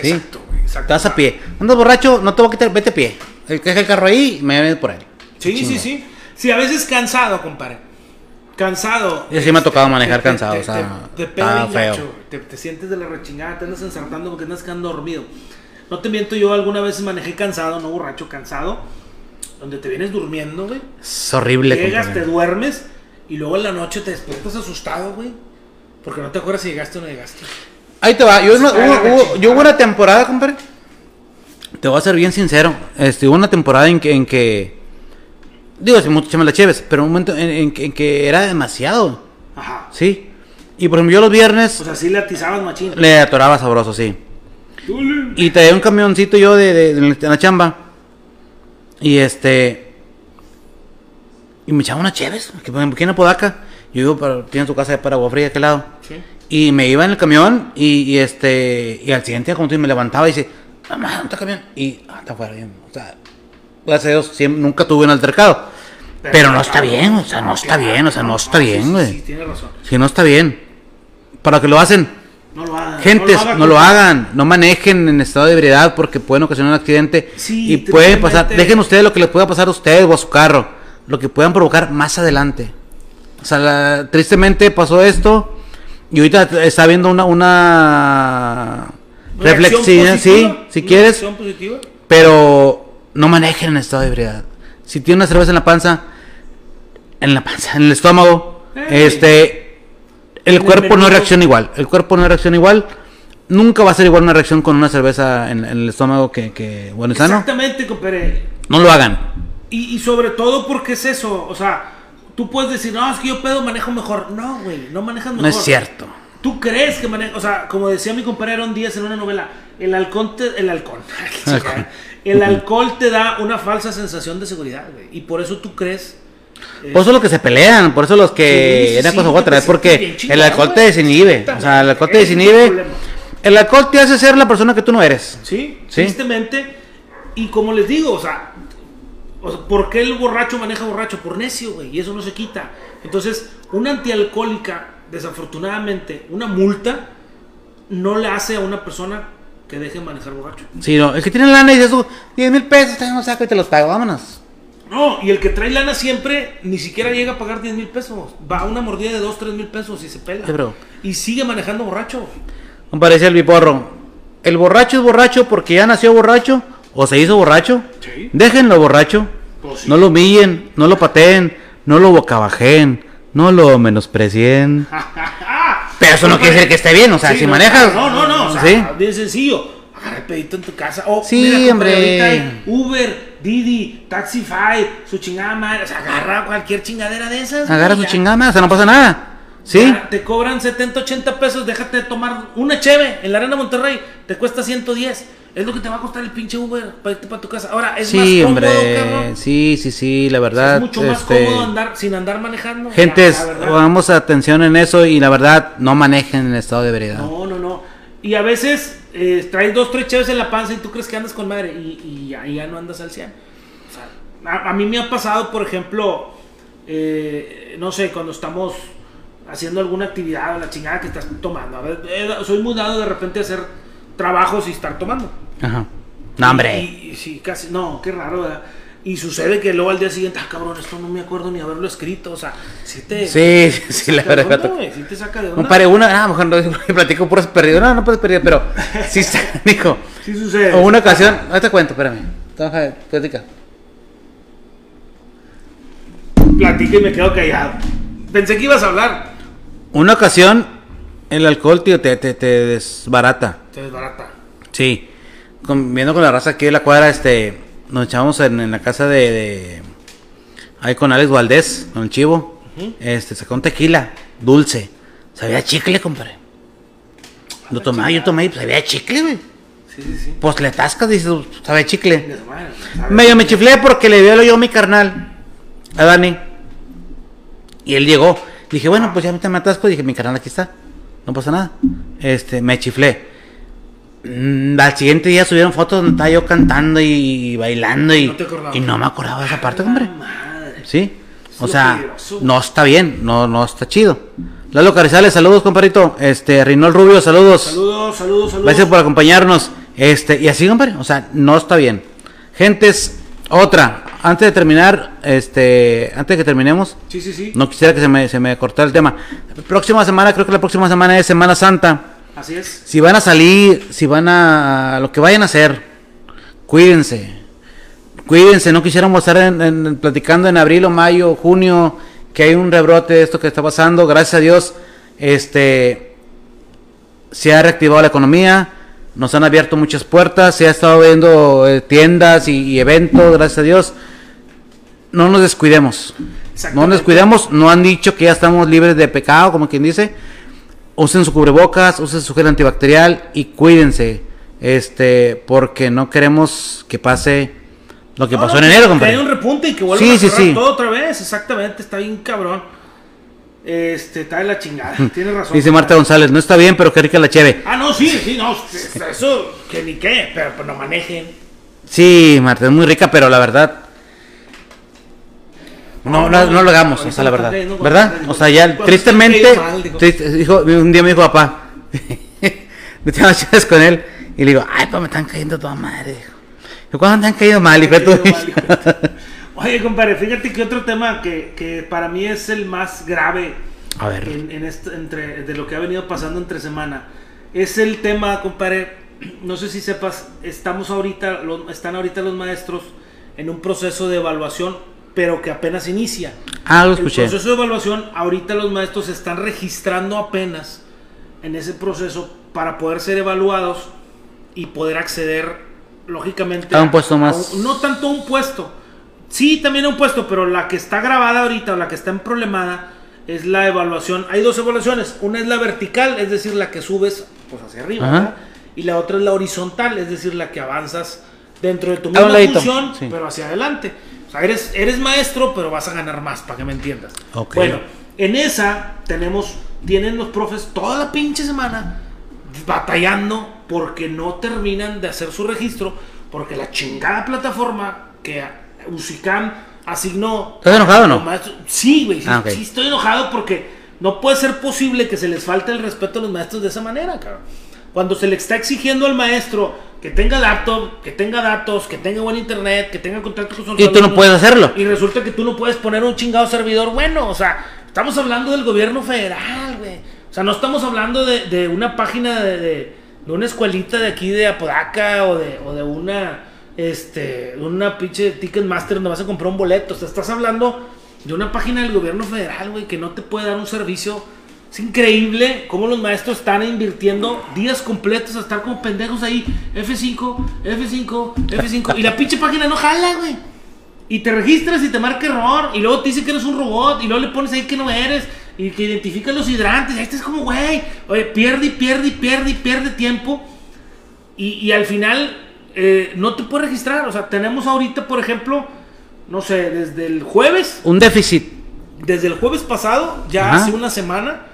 Sí. Exacto, güey, exacto. Estás a pie. Andas borracho, no te voy a quitar, vete a pie. El que deja el carro ahí, me voy por él. Sí, sí, sí. Sí, a veces cansado, compadre. Cansado. Y así me ha tocado manejar te- cansado, te- o sea, te, te feo. Te, te sientes de la rechingada, te andas ensartando porque andas quedando dormido. No te miento, yo alguna vez manejé cansado, no borracho, cansado. Donde te vienes durmiendo, güey. Es horrible. Llegas, te duermes y luego en la noche te despiertas asustado, güey. Porque no te acuerdas si llegaste o no llegaste. Ahí te va. Yo, Se hubo- yo una temporada, compadre. Te voy a ser bien sincero. Este, hubo una temporada en que. En que digo, si mucho me la cheves, pero un momento en, en que- en que era demasiado. Ajá. Sí. Y por ejemplo, yo los viernes Pues así le atizabas machín. le atoraba sabroso, sí. Y traía un camioncito yo de, de- de la chamba. Y este. Y me echaba unas cheves. Que aquí en Apodaca. Yo digo, para, tiene su casa de para agua fría, ¿a qué lado? Sí. Y me iba en el camión y, y, este y al siguiente día como tú me levantaba y dice, mamá, ¿dónde está el camión? Y ah, está fuera bien. O sea, gracias a Dios siempre- nunca tuve un altercado. Pero, no está bien, o sea, no está bien, o sea, no está sí, bien, sí, güey. Sí, tienes razón. Si no está bien. Para que lo hacen, No lo hagan. gentes, hagan, no lo hagan, no manejen en estado de ebriedad porque pueden ocasionar un accidente Sí, y pueden pasar, dejen ustedes lo que les pueda pasar a ustedes o a su carro, lo que puedan provocar más adelante. O sea, la- tristemente pasó esto y ahorita está viendo una una reflexión, sí, si quieres, positiva. pero no manejen en estado de ebriedad. Si tiene una cerveza en la panza, en la panza, en el estómago, este, el el cuerpo no reacciona igual. El cuerpo no reacciona igual. Nunca va a ser igual una reacción con una cerveza en, en el estómago que, que bueno. Exactamente, compadre. No lo hagan. Y, y sobre todo porque es eso, o sea, tú puedes decir, no, es que yo pedo manejo mejor. No, güey, no manejas mejor. No es cierto. Tú crees que manejas, o sea, como decía mi compadre Aaron Díaz en una novela, el alcohol te, el alcohol, Alcohol. el alcohol te da una falsa sensación de seguridad, güey, y por eso tú crees. Por eso los que se pelean, por eso los que sí, cosa otra, es porque el alcohol te desinhibe. O sea, el alcohol te el desinhibe. El alcohol te hace ser la persona que tú no eres. Sí, Sí. tristemente. Y como les digo, o sea, o sea, ¿por qué el borracho maneja borracho? Por necio, güey, y eso no se quita. Entonces, una antialcohólica, desafortunadamente, una multa no le hace a una persona que deje de manejar borracho. Sí, no, el que tiene lana y dice eso, 10 mil pesos, te no saco y te los pago, vámonos. No, y el que trae lana siempre ni siquiera llega a pagar 10 mil pesos. Va a una mordida de 2, 3 mil pesos y se pela. Sí, bro. Y sigue manejando borracho. Como decía el biporro, el borracho es borracho porque ya nació borracho o se hizo borracho. Sí. Déjenlo borracho. Pues sí. No lo humillen, no lo pateen, no lo bocabajen, no lo menosprecien. Pero eso no quiere decir que esté bien, o sea, Sí, si no, manejas. No, no, no, o sea, bien sencillo. Agarra el pedito en tu casa. O, Sí, mira, hombre. Uber, Didi, Taxify, su chingada madre. O sea, agarra cualquier chingadera de esas. Agarra su chingada, o sea, no pasa nada. Sí. Ya Te cobran 70, 80 pesos, déjate de tomar una cheve en la Arena Monterrey, te cuesta 110. Es lo que te va a costar el pinche Uber para irte para tu casa. Ahora, es Sí, más cómodo, hombre. cabrón. Sí, sí, sí, la verdad. es mucho más este, cómodo andar sin andar manejando. Gentes, pongamos atención en eso y la verdad, no manejen en estado de ebriedad. No, no, no. Y a veces eh, traes dos, tres chaves en la panza y tú crees que andas con madre y, y ya, y ya no andas al 100. O sea, a, a mí me ha pasado, por ejemplo, eh, no sé, cuando estamos haciendo alguna actividad o la chingada que estás tomando. A ver, eh, soy muy dado de repente a hacer trabajos y estar tomando. Ajá. No, hombre. Y, y sí, casi, no, qué raro, ¿verdad? Y sucede que luego al día siguiente, ah, cabrón, esto no me acuerdo ni haberlo escrito, o sea, sí te... Sí, sí, sí, la verdad. onda, güey, sí te saca de onda. Compadre, una, ah, mejor no platico puras perdidas. No, no puedes perder, pero sí dijo. Sí sucede. O una ocasión, ahorita te cuento, espérame. Deja, Platica. Platica y me quedo callado. Pensé que ibas a hablar. Una ocasión, el alcohol, tío, te, te, te desbarata. Te desbarata. Sí. Con- viendo con la raza aquí de la cuadra, este, nos echábamos en, en la casa de, de- ahí con Alex Valdés, con el chivo. Este, sacó un tequila, dulce. Sabía chicle, compadre. Lo tomaba, yo tomé y pues, sabía chicle, güey. Sí, sí, sí. Pues le tascas, dices, sabe chicle. Medio me chiflé porque le veo yo a mi carnal, a Dani. Y él llegó. Dije, bueno, pues ya me atasco. Dije, mi carnal aquí está. No pasa nada. Este, me chiflé. Mm, al siguiente día subieron fotos donde estaba yo cantando y, bailando y No te y no me acordaba de esa parte, hombre. Madre. Sí. O sea, no está bien, no, no está chido. Lalo Carizales, saludos, compadrito. Este, Rinol Rubio, saludos. Saludos, saludos, saludos. Gracias por acompañarnos. Este, y así, compadre, o sea, no está bien. Gentes, otra, antes de terminar, este, antes de que terminemos, Sí, sí, sí. no quisiera que se me, se me cortara el tema. Próxima semana, creo que la próxima semana es Semana Santa. Así es. Si van a salir, si van a, lo que vayan a hacer, cuídense. Cuídense, no quisiéramos estar en- en- platicando en abril o mayo, junio, que hay un rebrote de esto que está pasando. Gracias a Dios, este, se ha reactivado la economía, nos han abierto muchas puertas, se ha estado viendo eh, tiendas y, y eventos, gracias a Dios. No nos descuidemos. No nos descuidemos, no han dicho que ya estamos libres de pecado, como quien dice. Usen su cubrebocas, usen su gel antibacterial y cuídense. Este, porque no queremos que pase lo que No, pasó no, en enero, Que compadre. haya un repunte y que vuelva Sí, a sí, todo otra vez. Exactamente, está bien cabrón. Este, está de la chingada. Tienes razón. Dice Marta González, no está bien, pero qué rica la cheve. Ah, no, sí, sí, no. Eso, que ni qué, pero pues no manejen. Sí, Marta, es muy rica, pero la verdad. No, no, no lo hagamos, o sea, la verdad. ¿Verdad? O sea, ya tristemente. triste- dijo, un día me dijo papá. Me tengo chaves con él. Y le digo, ay, pues me están cayendo toda madre. Dijo, "¿Y ¿cuándo te han caído mal? hijo tu-?" Oye, compadre, fíjate que otro tema que, que para mí es el más grave A ver. en, en esto- entre, de lo que ha venido pasando entre semana es el tema, compadre. No sé si sepas, estamos ahorita, los- están ahorita los maestros en un proceso de evaluación, pero que apenas inicia. Ah, lo El escuché. proceso de evaluación, ahorita los maestros se están registrando apenas en ese proceso para poder ser evaluados y poder acceder, lógicamente, A un puesto más. un- no tanto a un puesto, sí, también a un puesto, pero la que está grabada ahorita o la que está en problemada es la evaluación. Hay dos evaluaciones: una es la vertical, es decir, la que subes pues, hacia arriba, y la otra es la horizontal, es decir, la que avanzas dentro de tu misma función, sí. pero hacia adelante. Sea, eres, eres maestro, pero vas a ganar más, para que me entiendas. Bueno, en esa tenemos, tienen los profes toda la pinche semana batallando porque no terminan de hacer su registro, porque la chingada plataforma que Usicam asignó. ¿Estás enojado o no? maestros- Sí, güey, sí, Ah, sí estoy enojado porque no puede ser posible que se les falte el respeto a los maestros de esa manera, cabrón. Cuando se le está exigiendo al maestro que tenga laptop, que tenga datos, que tenga buen internet, que tenga contacto con sus Y tú no puedes hacerlo. y resulta que tú no puedes poner un chingado servidor bueno. O sea, estamos hablando del gobierno federal, güey. O sea, no estamos hablando de, de una página de, de, de una escuelita de aquí de Apodaca o de, o de una, este, de una pinche Ticketmaster donde vas a comprar un boleto. O sea, estás hablando de una página del gobierno federal, güey, que no te puede dar un servicio. Es increíble cómo los maestros están invirtiendo días completos a estar como pendejos ahí. F5, F5, F5. Y la pinche página no jala, güey. Y te registras y te marca error. Y luego te dice que eres un robot. Y luego le pones ahí que no eres. Y que identifica los hidrantes. Ahí estás como, güey. Oye, pierde y pierde y pierde y pierde tiempo. Y, y al final eh, no te puedes registrar. O sea, tenemos ahorita, por ejemplo, no sé, desde el jueves. Un déficit. Desde el jueves pasado, ya Ajá. hace una semana,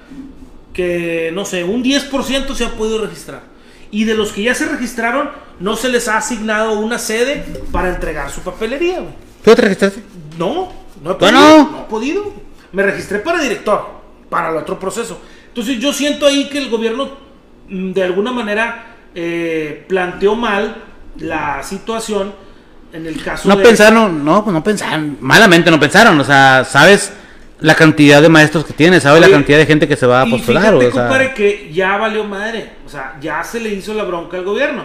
que no sé, un 10% se ha podido registrar. Y de los que ya se registraron, no se les ha asignado una sede para entregar su papelería, güey. ¿Tú te registraste? No, no he ¿Ah, podido. no? No he podido. Me registré para director, para el otro proceso. Entonces yo siento ahí que el gobierno mm, de alguna manera eh, planteó mal la situación en el caso No de... pensaron, no, pues no pensaron, malamente no pensaron, o sea, sabes la cantidad de maestros que tienes, sabes la Oye, cantidad de gente que se va a Y postular, fíjate, o sea, que ya valió madre. O sea, ya se le hizo la bronca al gobierno.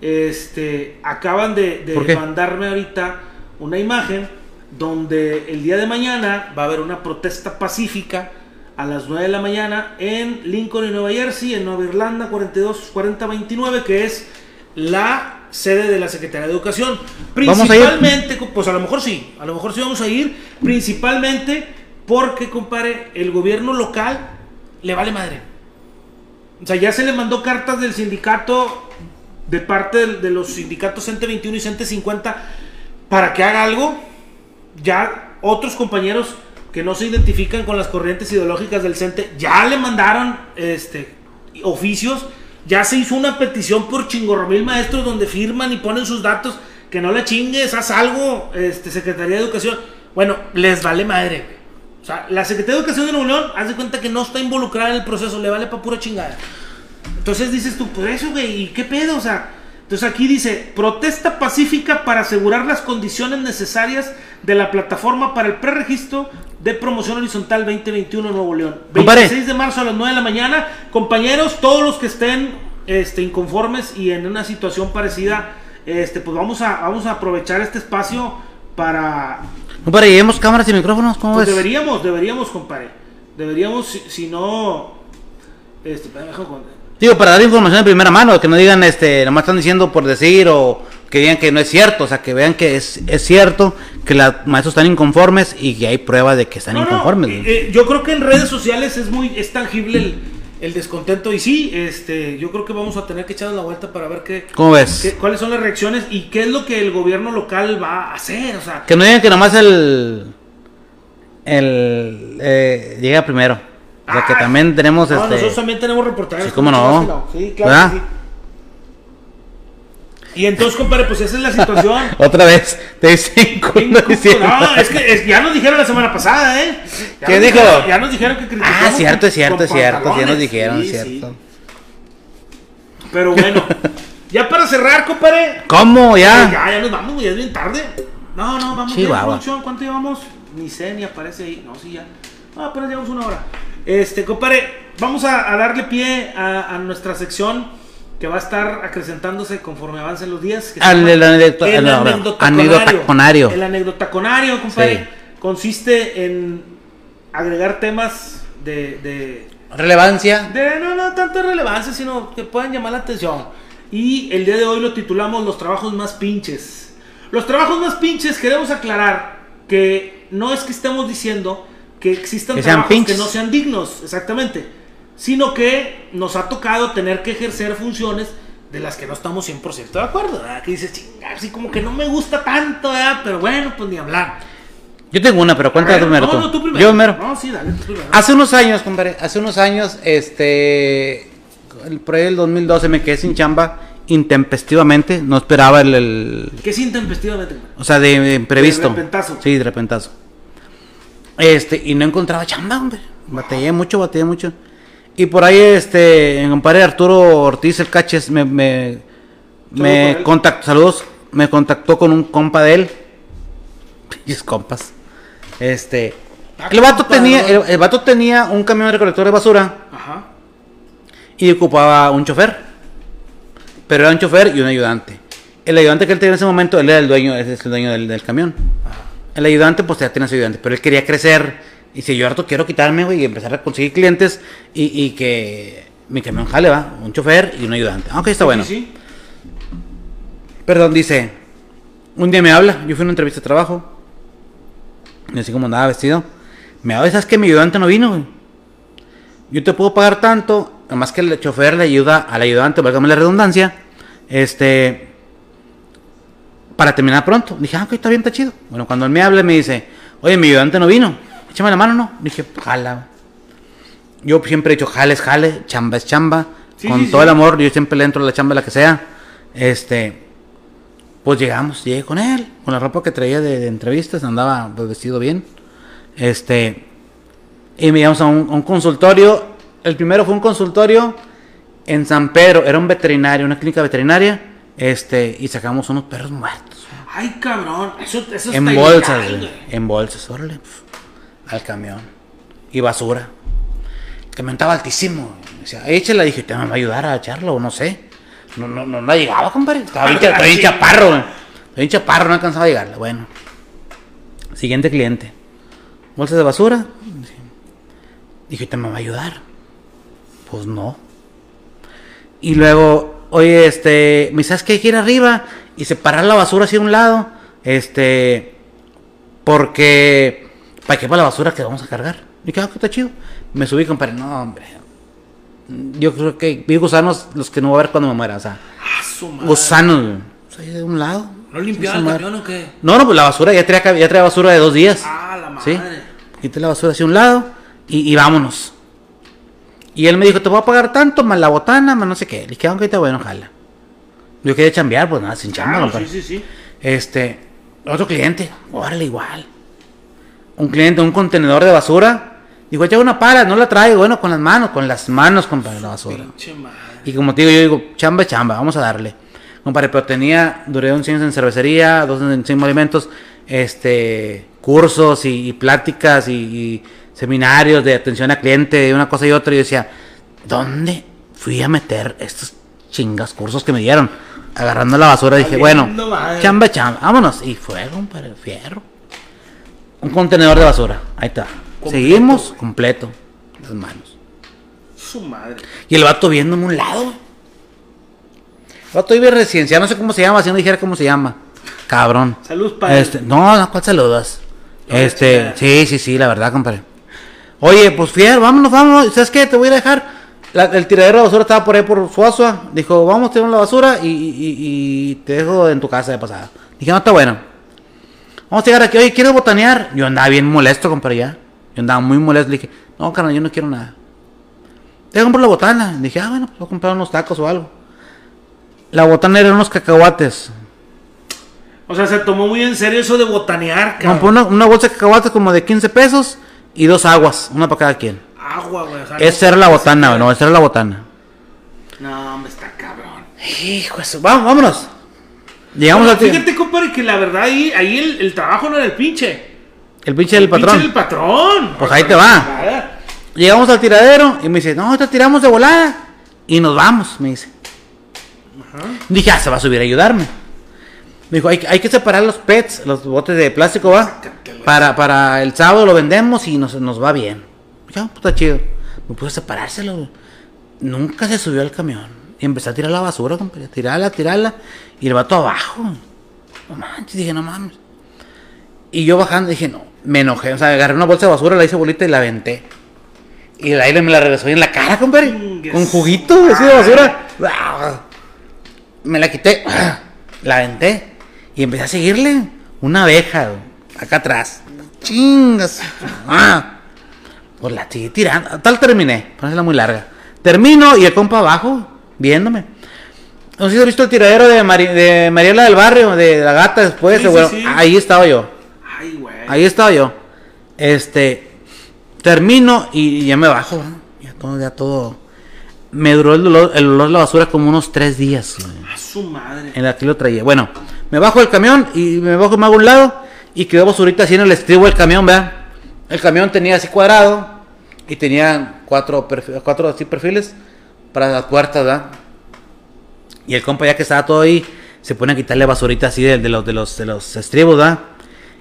Este, acaban de, de mandarme ahorita una imagen donde el día de mañana va a haber una protesta pacífica a las 9 de la mañana en Lincoln y Nueva Jersey, en Nueva Irlanda 42 4029, que es la sede de la Secretaría de Educación. ¿Vamos a ir? Principalmente, pues a lo mejor sí, a lo mejor sí vamos a ir, principalmente porque, compadre, el gobierno local le vale madre. O sea, ya se le mandó cartas del sindicato, de parte de, los sindicatos CENTE 21 y CENTE 50, para que haga algo. Ya otros compañeros que no se identifican con las corrientes ideológicas del CENTE, ya le mandaron este, oficios. Ya se hizo una petición por chingorromil maestros donde firman y ponen sus datos. Que no le chingues, haz algo, este, Secretaría de Educación. Bueno, les vale madre. O sea, la Secretaría de Educación de Nuevo León, haz de cuenta que no está involucrada en el proceso, le vale pa' pura chingada. Entonces dices tú, por eso, güey, ¿y qué pedo? O sea, entonces aquí dice, protesta pacífica para asegurar las condiciones necesarias de la plataforma para el preregistro de promoción horizontal 2021 en Nuevo León. Compadre. 26 de marzo a las 9 de la mañana. Compañeros, todos los que estén este, inconformes y en una situación parecida, este, pues vamos a, vamos a aprovechar este espacio para compadre, llevemos cámaras y micrófonos, ¿cómo pues ves? deberíamos, deberíamos, compadre. Deberíamos, si, si no. Este, Digo, para dar información de primera mano, que no digan, este, nomás están diciendo por decir o que digan que no es cierto, o sea, que vean que es, es cierto, que los maestros están inconformes y que hay prueba de que están No, inconformes. eh, eh, yo creo que en redes sociales es muy es tangible el, el descontento. Y sí, este, yo creo que vamos a tener que echarnos la vuelta para ver qué, ¿Cómo ves? qué- cuáles son las reacciones y qué es lo que el gobierno local va a hacer. O sea, Que no digan que nomás el. El. Eh, llega primero. O sea, que Ah, también tenemos no, este. nosotros también tenemos reportajes. Sí, cómo no. Sí, claro. Y entonces, compadre, pues esa es la situación. Otra vez, te dicen No, es que es- ya nos dijeron la semana pasada, ¿eh? Ya ¿Qué dijo? dijeron- ya nos dijeron que criticamos Ah, cierto, es cierto, es cierto. Sí, nos dijeron, Sí, cierto. Pero bueno, ya para cerrar, compadre. ¿Cómo? Ya, Ya. ya, ya nos vamos, güey, es bien tarde. No, no, vamos Chihuahua. producción. ¿Cuánto llevamos? Ni sé, ni aparece ahí. No, sí, ya. Ah, apenas llevamos una hora. Este, compadre, vamos a, a darle pie a, a nuestra sección que va a estar acrecentándose conforme avancen los días. que Al- el anecdo- el no, no, anecdotaconario. anecdotaconario. El anecdotaconario, compadre. Sí. Consiste en agregar temas de, de, Relevancia. de no, no tanto relevancia, sino que puedan llamar la atención. Y el día de hoy lo titulamos Los trabajos más pinches. Los trabajos más pinches queremos aclarar que no es que estemos diciendo que existan Que trabajos pinches. que no sean dignos, exactamente, sino que nos ha tocado tener que ejercer funciones de las que no estamos 100% de acuerdo, ¿verdad? Que dices, chinga, así como que no me gusta tanto, ¿verdad? Pero bueno, pues ni hablar. Yo tengo una, pero ver, primero no, no, tú primero. Yo primero. No, sí, dale, tú primero. Hace unos años, compadre, hace unos años, este, el, por ahí el 2012 me quedé sin chamba intempestivamente, no esperaba el, el- Que es intempestivamente. o sea, de, de imprevisto. De repentazo. Sí, de repentazo. Este, y no encontraba chamba, hombre. Batallé mucho, batallé mucho. Y por ahí, este, mi compadre Arturo Ortiz, el caches, me, me, me contactó, saludos, me contactó con un compa de él. Pinches compas. Este, Ah, el vato tenía, el, el vato tenía un camión recolector de basura Ajá. y ocupaba un chofer. Pero era un chofer y un ayudante. El ayudante que él tenía en ese momento, él era el dueño, es el dueño del, del camión. El ayudante, pues ya tenía su ayudante, pero él quería crecer. Y dice, yo harto quiero quitarme, güey, y empezar a conseguir clientes y, y que mi camión jale, va, un chofer y un ayudante. Ah, Ok, está bueno. Sí. Perdón, dice, un día me habla, yo fui a una entrevista de trabajo, y así como andaba vestido, me habla, ¿sabes que mi ayudante no vino? güey? Yo te puedo pagar tanto, además que el chofer le ayuda al ayudante, válgame la redundancia, este, para terminar pronto. Dije, ah, ok, está bien, está chido. Bueno, cuando él me habla, me dice, oye, mi ayudante no vino, échame la mano, ¿no? Dije, jala. Yo siempre he dicho, jale es jale, chamba es chamba, Sí, con sí, todo sí. el amor, yo siempre le entro a la chamba, la que sea. Este, pues llegamos, llegué con él, con la ropa que traía de, de entrevistas, andaba pues, vestido bien. Este, y me llevamos a un, a un consultorio. El primero fue un consultorio en San Pedro, era un veterinario, una clínica veterinaria. Este, y sacamos unos perros muertos. Ay, cabrón. Eso, eso En está bolsas, ilegal. En bolsas, órale. pf, Al camión. Y basura. El camión estaba altísimo. Decía, échela. Dije, ¿te me va a ayudar a echarlo? No sé. No, no, no, no llegaba, compadre. Estaba bien, estaba bien chaparro, güey. Estaba bien chaparro, no alcanzaba a llegarle. Bueno. Siguiente cliente. Bolsas de basura. Dije, ¿te me va a ayudar? Pues no. Y luego, oye, este, me ¿sabes qué? Hay que ir arriba y separar la basura hacia un lado. Este, porque, ¿para qué para la basura que vamos a cargar? Y dije, ah, que está chido. Me subí, compadre, no, hombre. Yo creo que vi gusanos los que no voy a ver cuando me muera, o sea, Ah, su madre. gusanos. O sea, de un lado. ¿No limpiaba el camión o qué? No, no, pues la basura ya traía, ya traía basura de dos días. Ah, la madre. ¿Sí? Quité la basura hacia un lado y, y vámonos. Y él me dijo, te voy a pagar tanto, más la botana, más no sé qué. Le dije, aunque está bueno, jala. Yo quería chambear, pues nada, sin chamba, Claro, compadre. sí, sí, sí. Este, otro cliente, órale, igual. Un cliente, un contenedor de basura. Digo, echa una pala, no la traigo. Bueno, con las manos, con las manos, compadre, la basura. Y como te digo, yo digo, chamba, chamba, vamos a darle. Compadre, pero tenía, duré 11 años en cervecería, dos en Cinco alimentos, este, cursos y, y pláticas y, y seminarios de atención al cliente, de una cosa y otra. Y yo decía, ¿dónde fui a meter estos chingas cursos que me dieron? Agarrando la basura, dije, bueno, madre. chamba, chamba, vámonos. Y fue, compadre, fierro. Un contenedor de basura, ahí está. Completo, Seguimos, güey. completo, las manos. Su madre. Y el vato viendo en un lado. El vato vive residencial, no sé cómo se llama, si no dijera cómo se llama. Cabrón. Salud él. Este, no, no, ¿cuál saludas? Este, sí, sí, sí, la verdad, compadre. Oye, pues fiel, vámonos, vámonos. ¿Sabes qué? Te voy a dejar. La- el tiradero de basura estaba por ahí por Suazua. Dijo, vamos, llevo la basura y, y- y te dejo en tu casa de pasada. Dije, no, está bueno. Vamos a llegar aquí. Oye, ¿quieres botanear? Yo andaba bien molesto, compadre, ya. Yo andaba muy molesto. Le dije, no, carnal, yo no quiero nada. Te compro la botana. Dije, ah, bueno, pues voy a comprar unos tacos o algo. La botana eran unos cacahuates. O sea, se tomó muy en serio eso de botanear, Compré cabrón. una, una bolsa de cacahuates como de 15 pesos y dos aguas, una para cada quien. Agua, güey. o sea, Esa no- era la botana, güey, no, esa era la botana. No, me está cabrón. Hijo de su- Vamos, vámonos. Llegamos Pero al Fíjate, compadre, que la verdad ahí, ahí el, el trabajo no era el pinche. El pinche del pinche patrón. era el patrón. Pues ahí te va. Llegamos al tiradero y me dice, no, te tiramos de volada. Y nos vamos, me dice. Dije, ah, se va a subir a ayudarme. Me dijo, hay, hay que separar los pets, los botes de plástico, va. Para, para el sábado lo vendemos y nos, nos va bien. Ya, puta chido. Me puse a separárselo. Nunca se subió al camión. Y empecé a tirar la basura, compadre. Tirarla, tirarla. Y el vato abajo. No manches, dije, no mames. Y yo bajando dije, no, me enojé. O sea, agarré una bolsa de basura, la hice bolita y la aventé. Y el aire me la regresó en la cara, compadre. Con juguito así de basura. Me la quité. La aventé. Y empecé a seguirle. Una abeja, acá atrás. Chingas. Ah. Pues la seguí tirando. Tal terminé. Ponerla muy larga. Termino y el compa abajo, viéndome. No sé si has visto el tiradero de, Mari- de Mariela del Barrio, de la gata después. Sí. Ahí estaba yo. Ay, güey. Ahí estaba yo. Este. Termino y ya me bajo. Ya todo, ya todo. Me duró el olor, el olor de la basura como unos tres días. A su madre. En la que lo traía. Bueno, me bajo del camión y me bajo me hago a un lado. Y quedó basurita así en el estribo del camión, ¿verdad? El camión tenía así cuadrado. Y tenía cuatro, cuatro así perfiles para las puertas, ¿verdad? Y el compa ya que estaba todo ahí, se pone a quitarle basurita así de, de los, de, los, de los estribos, ¿verdad?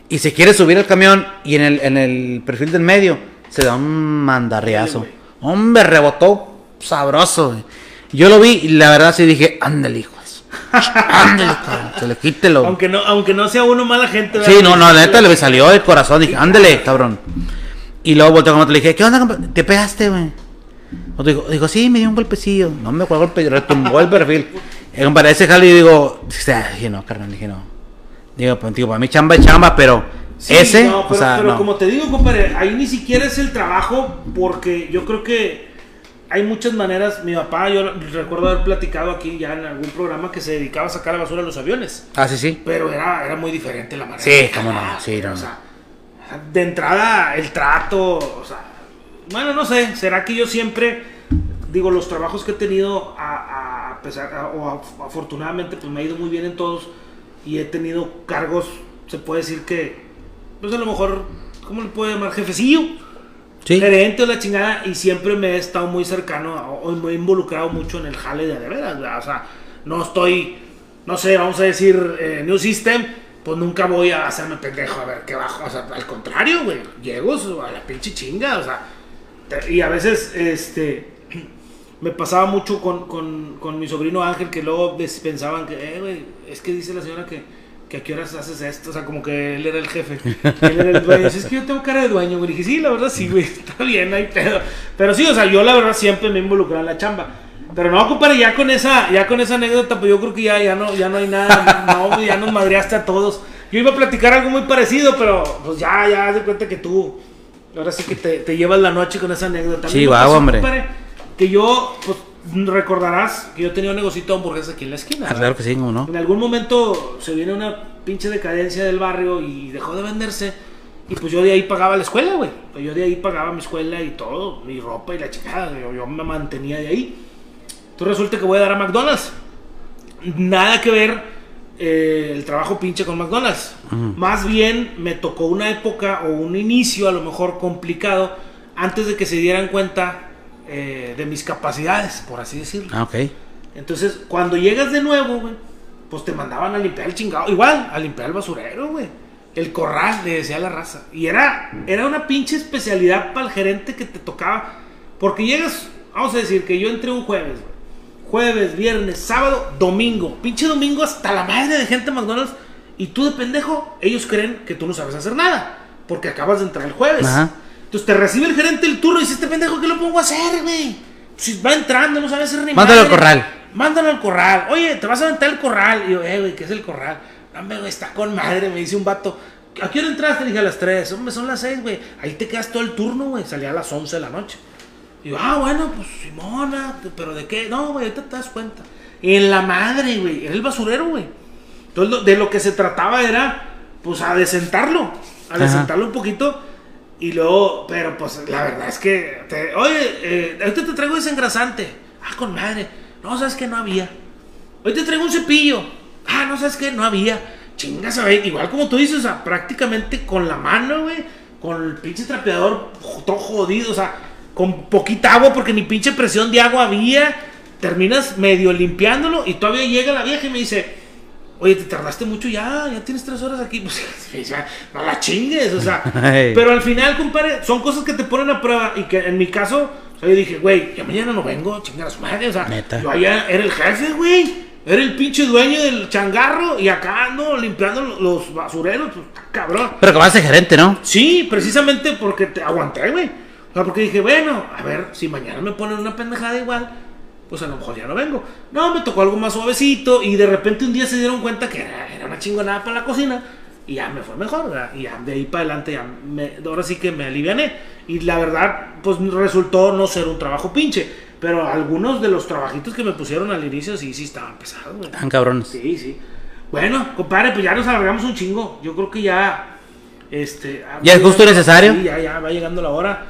Y se quiere subir al camión y en el, en el perfil del medio se da un mandarriazo. Dale, Hombre, rebotó sabroso. güey. Yo lo vi y la verdad sí dije, ándale, hijo. Ándale, cabrón, se le quítelo. Aunque no, aunque no sea uno mala gente. Sí, ¿verdad? no, no, la neta le salió del corazón. Dije, ándale, cabrón. Y luego volteó con otro le dije, ¿qué onda, compa? ¿Te pegaste, güey? Otro dijo, dijo, sí, me dio un golpecillo. No me acuerdo golpe, retumbó el perfil. Y compadre, ese jale, digo, dije, no, carnal, dije, no. Digo, pues, digo, para mí chamba es chamba, pero Sí, ese, no, pero, o sea, pero no. como te digo, compadre, ahí ni siquiera es el trabajo, porque yo creo que hay muchas maneras. Mi papá, yo recuerdo haber platicado aquí ya en algún programa que se dedicaba a sacar la basura de los aviones, Ah, sí, sí. pero era, era muy diferente la manera. Sí, cómo no, sí, no, o sea, de entrada, el trato, o sea, bueno, no sé, será que yo siempre, digo, los trabajos que he tenido a, a pesar, a- o a- afortunadamente, pues me ha ido muy bien en todos y he tenido cargos, se puede decir que, pues a lo mejor, ¿cómo le puedo llamar? Jefecillo, Sí. gerente o la chingada y siempre me he estado muy cercano o, me he involucrado mucho en el jale de de veras, o sea, no estoy, no sé, vamos a decir, eh, New System, pues nunca voy a hacerme pendejo a ver qué bajo, o sea, al contrario, güey, llego a la pinche chinga, o sea, y a veces, este, me pasaba mucho con, con, con mi sobrino Ángel que luego pensaban que, eh, güey, es que dice la señora que, a qué horas haces esto, o sea, como que él era el jefe, él era el dueño, es que yo tengo cara de dueño, güey, dije, sí, la verdad sí, güey, está bien, hay pedo, pero sí, o sea, yo la verdad siempre me he involucrado en la chamba, pero no, compadre, ya con esa, ya con esa anécdota, pues yo creo que ya, ya no, ya no hay nada, no, ya nos madreaste a todos, yo iba a platicar algo muy parecido, pero pues ya, ya, de cuenta que tú, ahora sí que te, te llevas la noche con esa anécdota. Sí, va, pasó, hombre. compadre, que yo, pues, recordarás que yo tenía un negocito de hamburguesas aquí en la esquina. Ah, claro que sí, ¿cómo no? En algún momento se viene una pinche decadencia del barrio y dejó de venderse. Y pues yo de ahí pagaba la escuela, güey. Pues Yo de ahí pagaba mi escuela y todo, mi ropa y la chingada. Yo, yo me mantenía de ahí. Entonces resulta que voy a dar a McDonald's. Nada que ver eh, el trabajo pinche con McDonald's. Más bien me tocó una época o un inicio a lo mejor complicado antes de que se dieran cuenta eh, de mis capacidades, por así decirlo. Ah, ok. Entonces, cuando llegas de nuevo, güey, pues te mandaban a limpiar el chingado. Igual, a limpiar el basurero, güey. El corral, le decía la raza. Y era, era una pinche especialidad para el gerente que te tocaba. Porque llegas, vamos a decir que yo entré un jueves, güey. Jueves, viernes, sábado, domingo. Pinche domingo hasta la madre de gente en McDonald's. Y tú de pendejo, ellos creen que tú no sabes hacer nada. Porque acabas de entrar el jueves. Ajá. Entonces te recibe el gerente el turno y dice, este pendejo, ¿qué lo pongo a hacer, güey? Si va entrando, no sabe hacer ni Mándalo al corral. Mándalo al corral. Oye, te vas a aventar el corral. Y yo, eh, güey, ¿qué es el corral? Dame, güey, está con madre, me dice un vato. ¿A qué hora entraste? Le dije a las 3. Hombre, son las 6, güey. Ahí te quedas todo el turno, güey. Salía a las 11 de la noche. Y yo, ah, bueno, pues Simona, ¿pero de qué? No, güey, ahorita te das cuenta. En la madre, güey. Era el basurero, güey. Entonces, de lo que se trataba era, pues, a desentarlo. A Ajá. desentarlo un poquito. Y luego, pero pues la verdad es que, te- oye, eh, ahorita te traigo desengrasante. Ah, con madre. No, sabes que no había. Hoy te traigo un cepillo. Ah, no sabes que no había. Chingas, güey. Igual como tú dices, o sea, prácticamente con la mano, güey. Con el pinche trapeador todo jodido, o sea, con poquita agua porque ni pinche presión de agua había. Terminas medio limpiándolo y todavía llega la vieja y me dice, oye, te tardaste mucho ya, ya tienes tres horas aquí. Pues, ya, no la chingues, o sea. Pero al final, compadre, son cosas que te ponen a prueba y que en mi caso, o sea, yo dije, güey, ya mañana no vengo, chingar a su madre, o sea, Neta. yo allá era el jefe, güey. Era el pinche dueño del changarro y acá ando limpiando los basureros, pues, cabrón. Pero que vas de gerente, ¿no? Sí, precisamente porque te aguanté, güey. O sea, porque dije, bueno, a ver, si mañana me ponen una pendejada igual, pues a lo mejor ya no vengo. No, me tocó algo más suavecito y de repente un día se dieron cuenta que era, era una chingonada para la cocina y ya me fue mejor, ¿verdad? Y ya de ahí para adelante ya me, ahora sí que me aliviané. Y la verdad, pues resultó no ser un trabajo pinche. Pero algunos de los trabajitos que me pusieron al inicio sí, sí estaban pesados, güey. Tan cabrones. Sí, sí. Bueno, compadre, pues ya nos alargamos un chingo. Yo creo que ya. Este. Ya es justo y necesario. Sí, ya, ya va llegando la hora.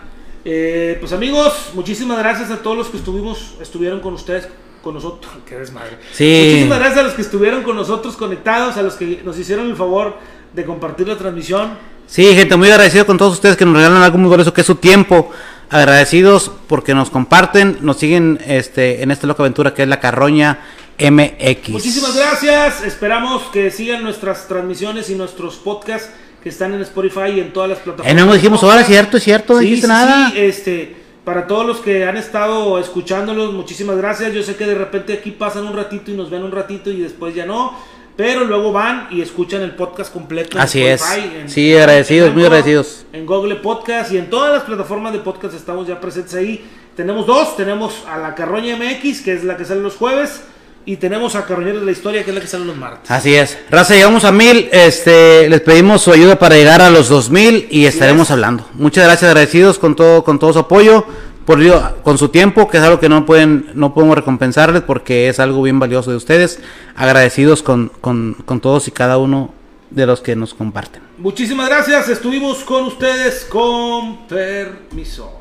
Eh, pues amigos, muchísimas gracias a todos los que estuvimos, estuvieron con ustedes, con nosotros. Qué desmadre. Sí. Muchísimas gracias a los que estuvieron con nosotros conectados, a los que nos hicieron el favor de compartir la transmisión. Sí, gente, muy agradecido con todos ustedes que nos regalan algo muy valioso que es su tiempo. Agradecidos porque nos comparten, nos siguen este, en esta loca aventura que es la Carroña MX. Muchísimas gracias. Esperamos que sigan nuestras transmisiones y nuestros podcasts que están en Spotify y en todas las plataformas. Eh, no, dijimos ahora, cierto, es cierto, no Sí, dijiste sí, nada. sí, este, para todos los que han estado escuchándolos, muchísimas gracias. Yo sé que de repente aquí pasan un ratito y nos ven un ratito y después ya no, pero luego van y escuchan el podcast completo. en Así es. en- Sí, agradecidos, muy Anchor, agradecidos. En Google Podcast y en todas las plataformas de podcast estamos ya presentes ahí. Tenemos dos, tenemos a la Carroña MX, que es la que sale los jueves, y tenemos a Carroñeros de la Historia, que es la que sale los martes. Así es. Raza, llegamos a mil. Este, les pedimos su ayuda para llegar a los dos mil y estaremos es. hablando. Muchas gracias, agradecidos con todo, con todo su apoyo, por con su tiempo, que es algo que no pueden, no podemos recompensarles porque es algo bien valioso de ustedes. Agradecidos con, con, con todos y cada uno de los que nos comparten. Muchísimas gracias, estuvimos con ustedes con permiso.